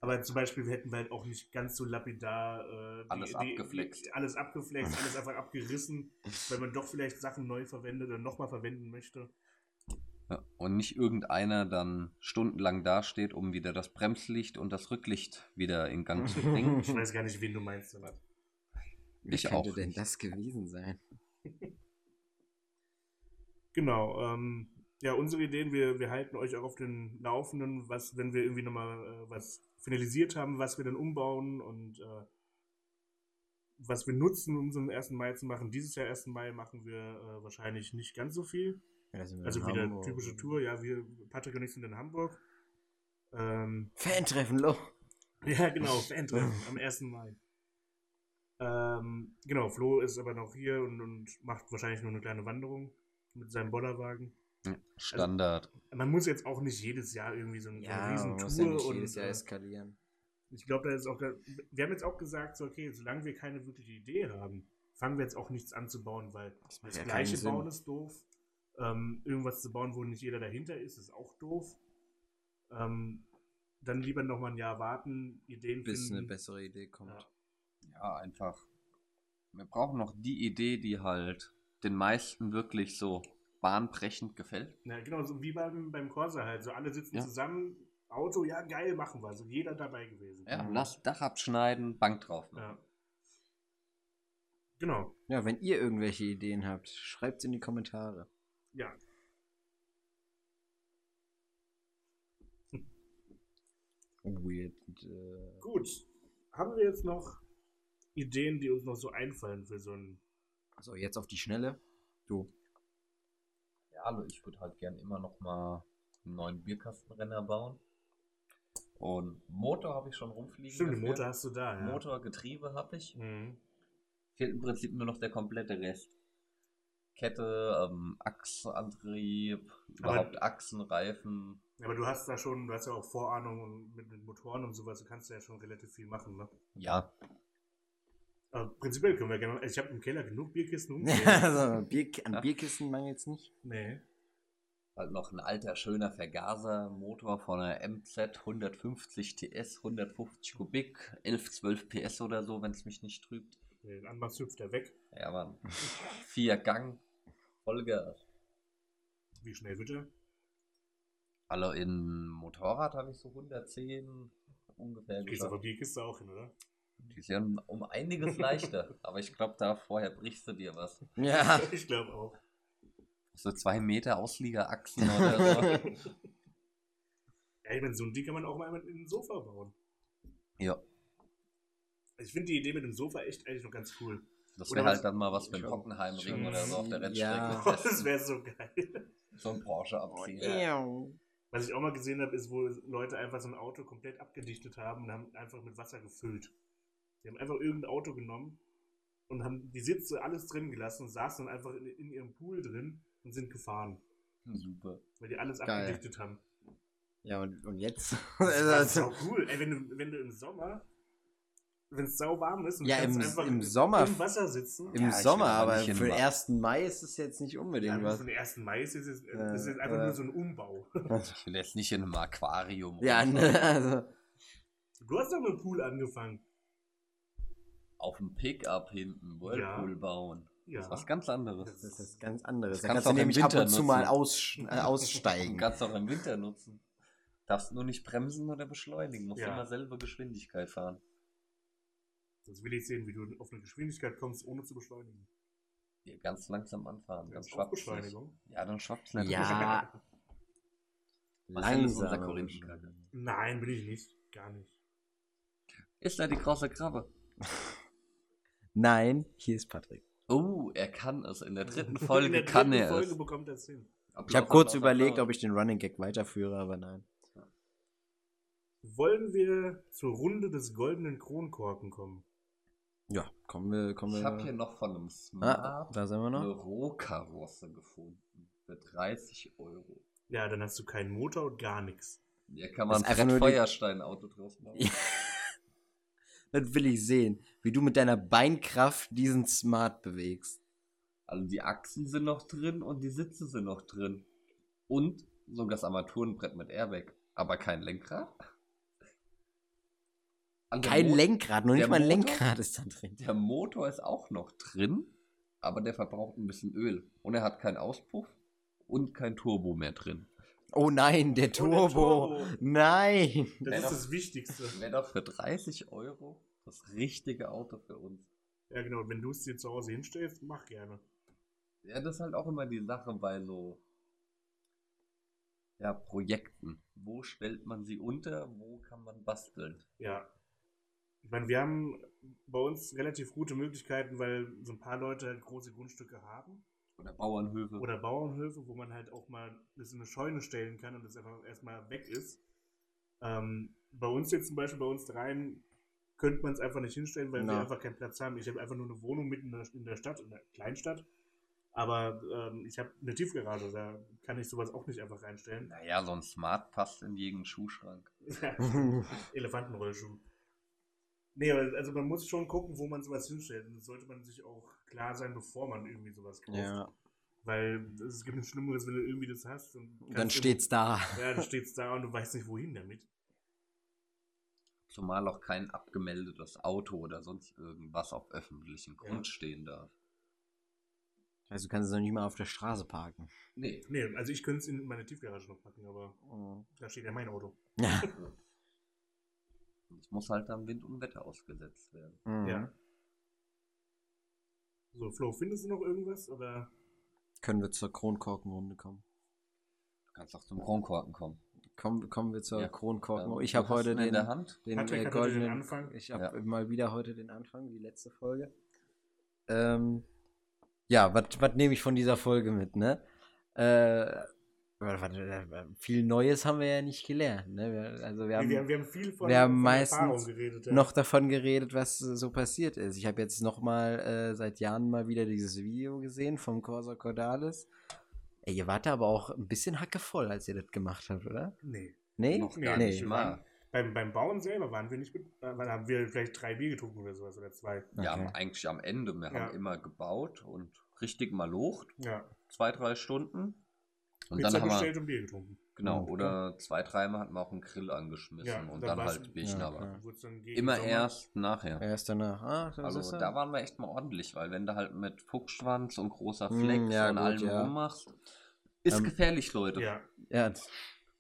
Aber zum Beispiel wir hätten wir halt auch nicht ganz so lapidar äh, Alles abgeflext. alles abgeflext, alles einfach abgerissen, weil man doch vielleicht Sachen neu verwendet oder nochmal verwenden möchte. Ja, und nicht irgendeiner dann stundenlang dasteht, um wieder das Bremslicht und das Rücklicht wieder in Gang zu bringen. Ich weiß gar nicht, wen du meinst, Donat. Wie Ich könnte auch denn nicht. das gewesen sein? Genau. Ähm, ja, unsere Ideen, wir, wir halten euch auch auf den Laufenden, was, wenn wir irgendwie nochmal äh, was finalisiert haben, was wir dann umbauen und äh, was wir nutzen, um unseren 1. Mai zu machen. Dieses Jahr 1. Mai machen wir äh, wahrscheinlich nicht ganz so viel. Ja, da sind wir Also wieder Hamburg. typische Tour. Ja, wir, Patrick und ich sind in Hamburg. Ähm, Fan-Treffen, lo. ja, genau, Fan-Treffen am 1. Mai. Ähm, genau, Flo ist aber noch hier und, und macht wahrscheinlich nur eine kleine Wanderung mit seinem Bollerwagen. Standard. Man muss jetzt auch nicht jedes Jahr irgendwie so, ein- Ja, Riesentour ja und jedes Jahr äh, eskalieren. ich glaube, da ist auch, wir haben jetzt auch gesagt, so, okay, solange wir keine wirkliche Idee haben, fangen wir jetzt auch nichts an zu bauen, weil das, macht ja gleiche bauen ist doof. Ähm, irgendwas zu bauen, wo nicht jeder dahinter ist, ist auch doof. Ähm, dann lieber noch mal ein Jahr warten, Ideen Bis finden. eine bessere Idee kommt. Ja. Ja, einfach. Wir brauchen noch die Idee, die halt den meisten wirklich so bahnbrechend gefällt. Ja, genau, so wie beim, beim Corsa halt. So alle sitzen Ja. zusammen, Auto, ja geil, machen wir. So jeder dabei gewesen. Ja, Mhm. lass Dach abschneiden, Bank drauf. machen. Ja. Genau. Ja, wenn ihr irgendwelche Ideen habt, schreibt in die Kommentare. Ja. Weird. Äh, Gut. Haben wir jetzt noch Ideen, die uns noch so einfallen für so ein. so, jetzt auf die Schnelle. Du. Ja, also ich würde halt gern immer noch mal einen neuen Bierkastenrenner bauen. Und Motor habe ich schon rumfliegen. Stimmt, den. Motor hast du da, ja. Motor, Getriebe habe ich. Mhm. Fehlt im Prinzip nur noch der komplette Rest. Kette, ähm, Achsantrieb, überhaupt Achsen, Reifen. Ja, aber du hast da schon, du hast ja auch Vorahnung mit, mit Motoren und sowas, du kannst ja schon relativ viel machen, ne? Ja, Aber prinzipiell können wir gerne. Ich habe im Keller genug Bierkisten also, Bier, an Ja. Bierkisten mangelt's nicht. nee. halt noch ein alter, schöner Vergasermotor von einer MZ 150 TS, 150 Kubik, 11, 12 PS oder so, wenn es mich nicht trübt. Den Anmachs hüpft er weg. Ja, Mann. Vier Gang, Vollgas. Wie schnell wird er? Also in Motorrad habe ich so 110 ungefähr Gehst aber geschafft. Bierkiste auch hin, oder? Die sind um einiges leichter, aber ich glaube, da vorher brichst du dir was. Ja. Ich glaube auch. So zwei Meter Ausliegeraxen oder so. Ja, ich meine, so ein Ding kann man auch mal in ein Sofa bauen. ja, Ich finde die Idee mit dem Sofa echt eigentlich noch ganz cool. das wäre halt dann mal was für ein Hockenheimring oder so auf der Ja. Rennstrecke. das testen. wäre so geil. So ein Porsche abziehen. Was ich auch mal gesehen habe, ist, wo Leute einfach so ein Auto komplett abgedichtet haben und haben einfach mit Wasser gefüllt. Die haben einfach irgendein Auto genommen und haben die Sitze alles drin gelassen und saßen dann einfach in, in ihrem Pool drin und sind gefahren, Super. weil die alles Geil. abgedichtet haben. Ja, und, und jetzt? Das ist Also, auch cool. Ey, wenn, du, wenn du im Sommer wenn es sau warm ist und Ja, im- einfach im Sommer- im Wasser sitzen. Im Ja, Sommer, aber für den Wa- 1. Mai ist es jetzt nicht Ja, unbedingt aber was. für den 1. Mai ist es, ist Äh, es ist einfach äh. nur so ein Umbau. Ich will jetzt nicht in einem Aquarium. Ja, ne, also. Du hast doch mit dem Pool angefangen. Auf dem Pickup hinten Whirlpool bauen. Ja. Das ist was ganz anderes. Das ist was ganz anderes. Das Da kannst kannst du du auch im nämlich ab Winter und zu mal nutzen. aus, äh, Du aussteigen. kannst auch im Winter nutzen. Darfst nur nicht bremsen oder beschleunigen. Musst Ja. immer selbe Geschwindigkeit fahren. Sonst will ich sehen, wie du auf eine Geschwindigkeit kommst, ohne zu beschleunigen. Hier ganz langsam anfahren. Das ist auch schwappt's nicht. Beschleunigung. Ja, dann schwappt's nicht. Ja. Langsam. Nein, bin ich nicht. Gar nicht. Ist da die große Krabbe? Nein, hier ist Patrick. Oh, er kann es. In der dritten In Folge der kann dritten er Folge es. bekommt er es hin. Ich habe kurz überlegt, ob ich den Running Gag weiterführe, aber nein. Wollen wir zur Runde des goldenen Kronkorken kommen? Ja, kommen wir, kommen wir. Ich habe hier noch von einem Smart ah, da sind wir eine noch. Rohkarosse gefunden. Für 30 Euro. Ja, dann hast du keinen Motor und gar nichts. Hier kann man ein Feuerstein-Auto draus machen. Das will ich sehen, wie du mit deiner Beinkraft diesen Smart bewegst. Also die Achsen sind noch drin und die Sitze sind noch drin. Und sogar das Armaturenbrett mit Airbag. Aber kein Lenkrad. Der Kein Mo- Lenkrad, der nicht mal ein Motor? Lenkrad ist da drin. Der Motor ist auch noch drin, aber der verbraucht ein bisschen Öl. Und er hat keinen Auspuff und kein Turbo mehr drin. Oh nein, der Oh, der Turbo. Turbo. Nein. Das ist das Wichtigste. Wäre doch für 30 Euro das richtige Auto für uns. Ja, genau. Wenn du es dir zu Hause hinstellst, mach gerne. Ja, das ist halt auch immer die Sache bei so ja, Projekten. Wo stellt man sie unter? Wo kann man basteln? Ja. Ich meine, wir haben bei uns relativ gute Möglichkeiten, weil so ein paar Leute halt große Grundstücke haben. Oder Bauernhöfe. Oder Bauernhöfe, wo man halt auch mal das in eine Scheune stellen kann und das einfach erstmal weg ist. Ähm, bei uns jetzt zum Beispiel, bei uns dreien, könnte man es einfach nicht hinstellen, weil wir Na. einfach keinen Platz haben. Ich habe einfach nur eine Wohnung mitten in der, in der Stadt, in der Kleinstadt. Aber ähm, ich habe eine Tiefgarage, da kann ich sowas auch nicht einfach reinstellen. naja, so ein Smart passt in jeden Schuhschrank. Elefantenrollschuh. Nee, aber also man muss schon gucken, wo man sowas hinstellt. Und das sollte man sich auch klar sein, bevor man irgendwie sowas kauft. Ja, Weil es gibt nichts Schlimmeres, wenn du irgendwie das hast. Und dann steht's da. Ja, dann steht's da und du weißt nicht, wohin damit. Zumal auch kein abgemeldetes Auto oder sonst irgendwas auf öffentlichem Ja. Grund stehen darf. Also du kannst es noch nicht mal auf der Straße parken. Nee. Nee, also ich könnte es in meine Tiefgarage noch packen, aber da steht ja mein Auto. Ja. Es muss halt am Wind und Wetter ausgesetzt werden. Mhm. Ja. So, Flo, findest du noch irgendwas? Oder Können wir zur Kronkorkenrunde kommen? Du kannst auch zum Kronkorken kommen. Kommen, kommen wir zur Ja. Kronkorken. Ich habe heute den, der Hand. den Patrick äh, heute den goldenen Anfang. Ich habe Ja. mal wieder heute den Anfang, die letzte Folge. Ähm, ja, was nehme ich von dieser Folge mit, ne? Äh, viel Neues haben wir ja nicht gelernt, ne? Wir, also wir haben wir, wir haben viel von, wir haben von meistens Erfahrung geredet. Ja. noch davon geredet, was äh, so passiert ist. Ich habe jetzt noch mal äh, seit Jahren mal wieder dieses Video gesehen vom Corsa Cordalis. Ey, ihr wart aber auch ein bisschen hackevoll, als ihr das gemacht habt, oder? Nee. Nee? Noch Nee, gar nee. nicht mal. Beim, beim Bauen selber waren wir nicht mit, äh, weil haben wir vielleicht drei Bier getrunken oder sowas oder zwei. Ja, Okay. eigentlich am Ende. Wir Ja. haben immer gebaut und richtig mal locht. Ja. Zwei, drei Stunden. Und Pizza dann haben bestellt wir, und Bier getrunken. genau, Okay. oder zwei, dreimal hatten wir auch einen Grill angeschmissen Ja, und dann dann halt Bierchen, Ja, aber immer Sommer- erst nachher. Erst danach. Ah, Also da waren wir echt mal ordentlich, weil wenn du halt mit Fuchsschwanz und großer Mm, Fleck ja, und allem ja. rummachst, ist Ähm, gefährlich, Leute. Ja. Ja,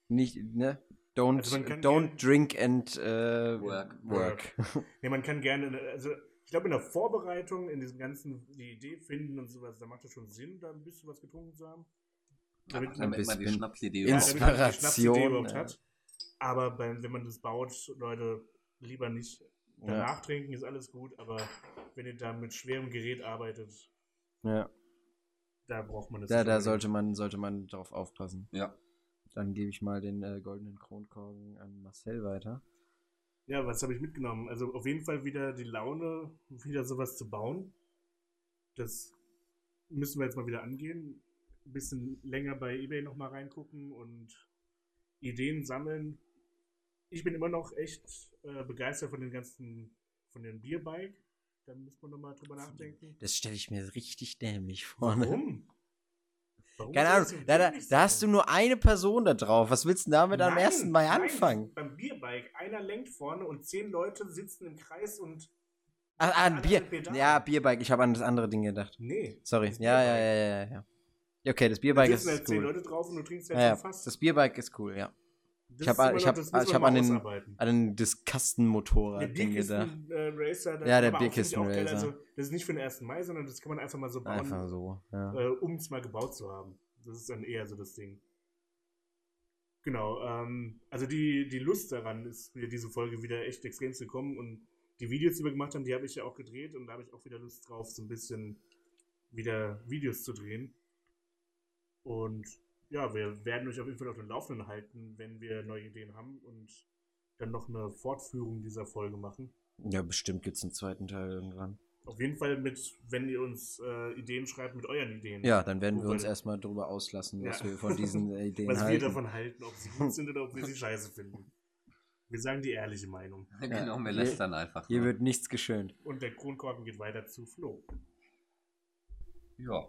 nicht, ne? Don't, Also don't drink and äh, Work. work. Nee, man kann gerne, also ich glaube in der Vorbereitung, in diesem ganzen, die Idee finden und sowas, da macht es schon Sinn, da ein bisschen was getrunken zu haben. Damit man- Damit man die Schnapsidee Ja, Ins- damit man die Inspiration, Schnapsidee überhaupt ja. hat. Aber beim, wenn man das baut, Leute, lieber nicht danach trinken, ist alles gut, aber wenn ihr da mit schwerem Gerät arbeitet, Ja, da braucht man das. da, nicht da sollte man, sollte man drauf aufpassen. Ja. Dann gebe ich mal den äh, goldenen Kronkorken an Marcel weiter. Ja, was habe ich mitgenommen? Also auf jeden Fall wieder die Laune, wieder sowas zu bauen. Das müssen wir jetzt mal wieder angehen. Ein bisschen länger bei eBay nochmal reingucken und Ideen sammeln. Ich bin immer noch echt äh, begeistert von den ganzen von dem Bierbike. Da müssen wir nochmal drüber nachdenken. Das stelle ich mir richtig dämlich vor. ne? Warum? Warum Keine Ahnung, da, da, da hast du nur eine Person da drauf. Was willst du damit am Nein, ersten Mal nein, anfangen? Beim Bierbike, einer lenkt vorne und zehn Leute sitzen im Kreis und. Ah, ah, Bier. Ja, Bierbike. Ich habe an das andere Ding gedacht. Nee. Sorry. Ja, ja, ja, ja, ja. Ja, Okay, das Da Bierbike sitzen halt ist zehn cool. Leute drauf und du trinkst Ja, ja, schon fast. das Bierbike ist cool, ja. Das ich hab- ist immer ich hab- müssen ich hab an den-. An den Der Diskastenmotorrad-Ding gedacht. Bierkisten-Racer, das Ja, ist der geil. Bierkisten-Racer. Also, das ist nicht für den 1. Mai, sondern das kann man einfach mal so bauen, Einfach so, ja. äh, um es mal gebaut zu haben. Das ist dann eher so das Ding. Genau, ähm, also die, die Lust daran ist mir diese Folge wieder echt extrem zu kommen und die Videos, die wir gemacht haben, die habe ich ja auch gedreht und da habe ich auch wieder Lust drauf, so ein bisschen wieder Videos zu drehen. Und ja, wir werden euch auf jeden Fall auf dem Laufenden halten, wenn wir neue Ideen haben und dann noch eine Fortführung dieser Folge machen. Ja, bestimmt gibt es einen zweiten Teil irgendwann. Auf jeden Fall mit, wenn ihr uns äh, Ideen schreibt, mit euren Ideen. Ja, dann werden wir Wobei- uns erstmal darüber auslassen, was Ja. wir von diesen äh, Ideen was wir halten. davon halten, ob sie gut sind oder ob wir sie scheiße finden. Wir sagen die ehrliche Meinung. Genau, wir Hier- lästern einfach. Hier nur. wird nichts geschönt. Und der Kronkorken geht weiter zu Flo. Ja.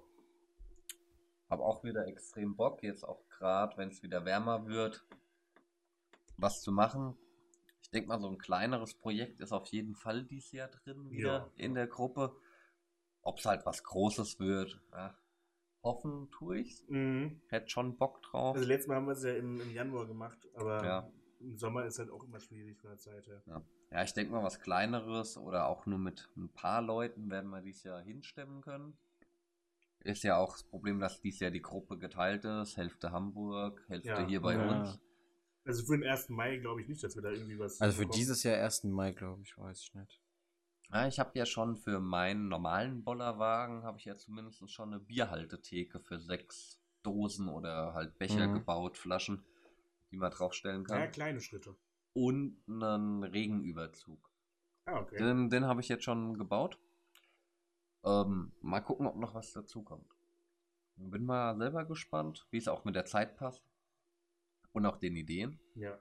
Hab auch wieder extrem Bock, jetzt auch gerade, wenn es wieder wärmer wird, was zu machen. Ich denke mal, so ein kleineres Projekt ist auf jeden Fall dieses Jahr drin wieder Ja. in der Gruppe. Ob es halt was Großes wird, ja. hoffen tue ich's. Mhm. Hätte schon Bock drauf. Also letztes Mal haben wir es ja im, im Januar gemacht, aber Ja. im Sommer ist halt auch immer schwierig von der Zeit her. Ja, ich denke mal, was Kleineres oder auch nur mit ein paar Leuten werden wir dieses Jahr hinstemmen können. Ist ja auch das Problem, dass dieses Jahr die Gruppe geteilt ist. Hälfte Hamburg, Hälfte Ja. hier bei Ja. uns. Also für den 1. Mai glaube ich nicht, dass wir da irgendwie was. Also für bekommen. dieses Jahr 1. Mai, glaube ich, weiß ich nicht. Ja, ich habe ja schon für meinen normalen Bollerwagen, habe ich ja zumindest schon eine Bierhaltetheke für sechs Dosen oder halt Becher Mhm. gebaut, Flaschen, die man draufstellen kann. Ja, kleine Schritte. Und einen Regenüberzug. Ah, okay. Den, den habe ich jetzt schon gebaut. Ähm, mal gucken, ob noch was dazu kommt. Bin mal selber gespannt, wie es auch mit der Zeit passt. Und auch den Ideen. Ja.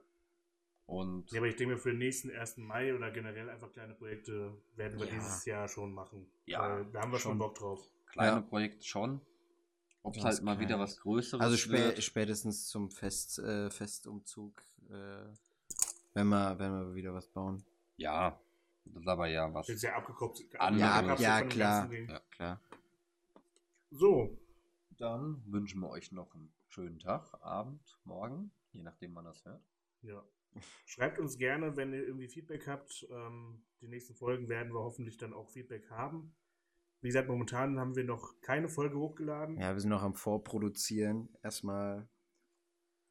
Und ja, aber ich denke mir, für den nächsten 1. Mai oder generell einfach kleine Projekte werden wir Ja. dieses Jahr schon machen. Ja, Weil da haben wir schon schon. Bock drauf. kleine Ja. Projekte schon. Ob es halt mal wieder was Größeres Also spä wird. spätestens zum Fest, äh, Festumzug, äh, wenn, wir, wenn wir wieder was bauen. Ja, das ist aber ja was. Das ist ja abgekoppelt. Ja, ja, klar. Ja. Klar. So, Dann wünschen wir euch noch einen schönen Tag, Abend, Morgen, je nachdem, wann das hört. ja. Schreibt uns gerne, wenn ihr irgendwie Feedback habt. Ähm, die nächsten Folgen werden wir hoffentlich dann auch Feedback haben. Wie gesagt, momentan haben wir noch keine Folge hochgeladen. Ja, wir sind noch am Vorproduzieren. Erstmal,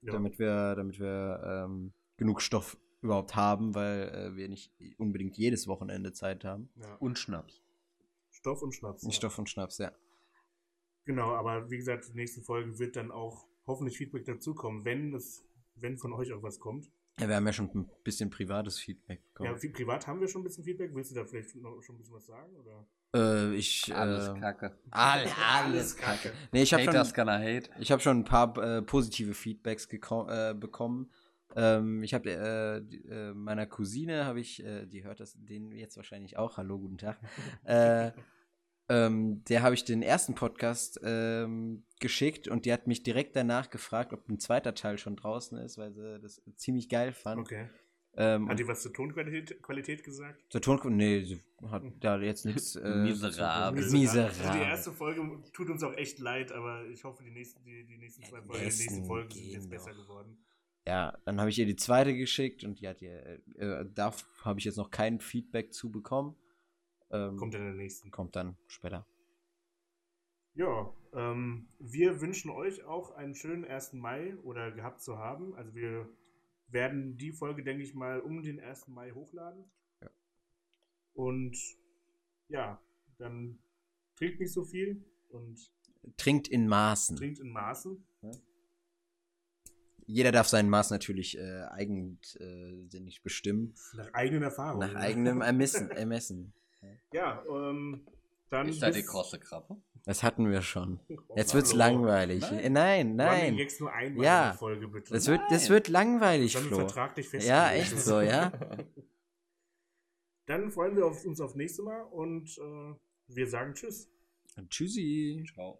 Ja. damit wir, damit wir ähm, genug Stoff überhaupt haben, weil äh, wir nicht unbedingt jedes Wochenende Zeit haben. Ja. Und Schnaps. Stoff und Schnaps. ja. Stoff und Schnaps, ja. Genau, aber wie gesagt, die nächsten Folgen wird dann auch hoffentlich Feedback dazukommen, wenn es, wenn von euch auch was kommt. ja. Wir haben ja schon ein bisschen privates Feedback bekommen. Ja, viel, privat haben wir schon ein bisschen Feedback. Willst du da vielleicht noch schon ein bisschen was sagen? Oder? äh, ich, Alles äh, Kacke. Alles, alles Kacke. Nee, ich habe schon, hate. Ich habe schon ein paar äh, positive Feedbacks äh, bekommen. Ähm, ich habe äh, die- äh, meiner Cousine habe ich, äh, die hört das den jetzt wahrscheinlich auch. Hallo, guten Tag. äh, ähm, der habe ich den ersten Podcast ähm, geschickt und die hat mich direkt danach gefragt, ob ein zweiter Teil schon draußen ist, weil sie das ziemlich geil fand. Okay. Ähm, Hat die was zur Tonqualität Qualität gesagt? zur Ton nee, sie hat da jetzt nichts. Äh, Miserabel. Miserabel. Also die erste Folge tut uns auch echt leid, aber ich hoffe, die nächsten, die, die nächsten zwei Folgen, die nächsten Folgen sind jetzt besser doch. geworden. Ja, dann habe ich ihr die zweite geschickt und die hat ihr, äh, da habe ich jetzt noch kein Feedback zu bekommen. Ähm, Kommt in der nächsten. kommt dann später. Ja, ähm, wir wünschen euch auch einen schönen 1. Mai oder gehabt zu haben. Also wir werden die Folge, denke ich mal, um den 1. Mai hochladen. Ja. Und ja, dann trinkt nicht so viel und Trinkt in Maßen. trinkt in Maßen. Jeder darf sein Maß natürlich äh, eigensinnig bestimmen. Nach eigenen Erfahrungen. Nach eigenem Ermessen. Ermessen. Ja, ähm, dann. Ist da die krosse Krabbe? Das hatten wir schon. Jetzt wird's hallo. langweilig. Nein. Äh, Nein, Nein. Jetzt nur einmal Ja. in der Folge, bitte. Das wird, das wird langweilig, Flo. vertraglich festlegen. Ja, echt so, ja. Dann freuen wir auf, uns auf nächste Mal und äh, wir sagen Tschüss. Tschüssi. Ciao.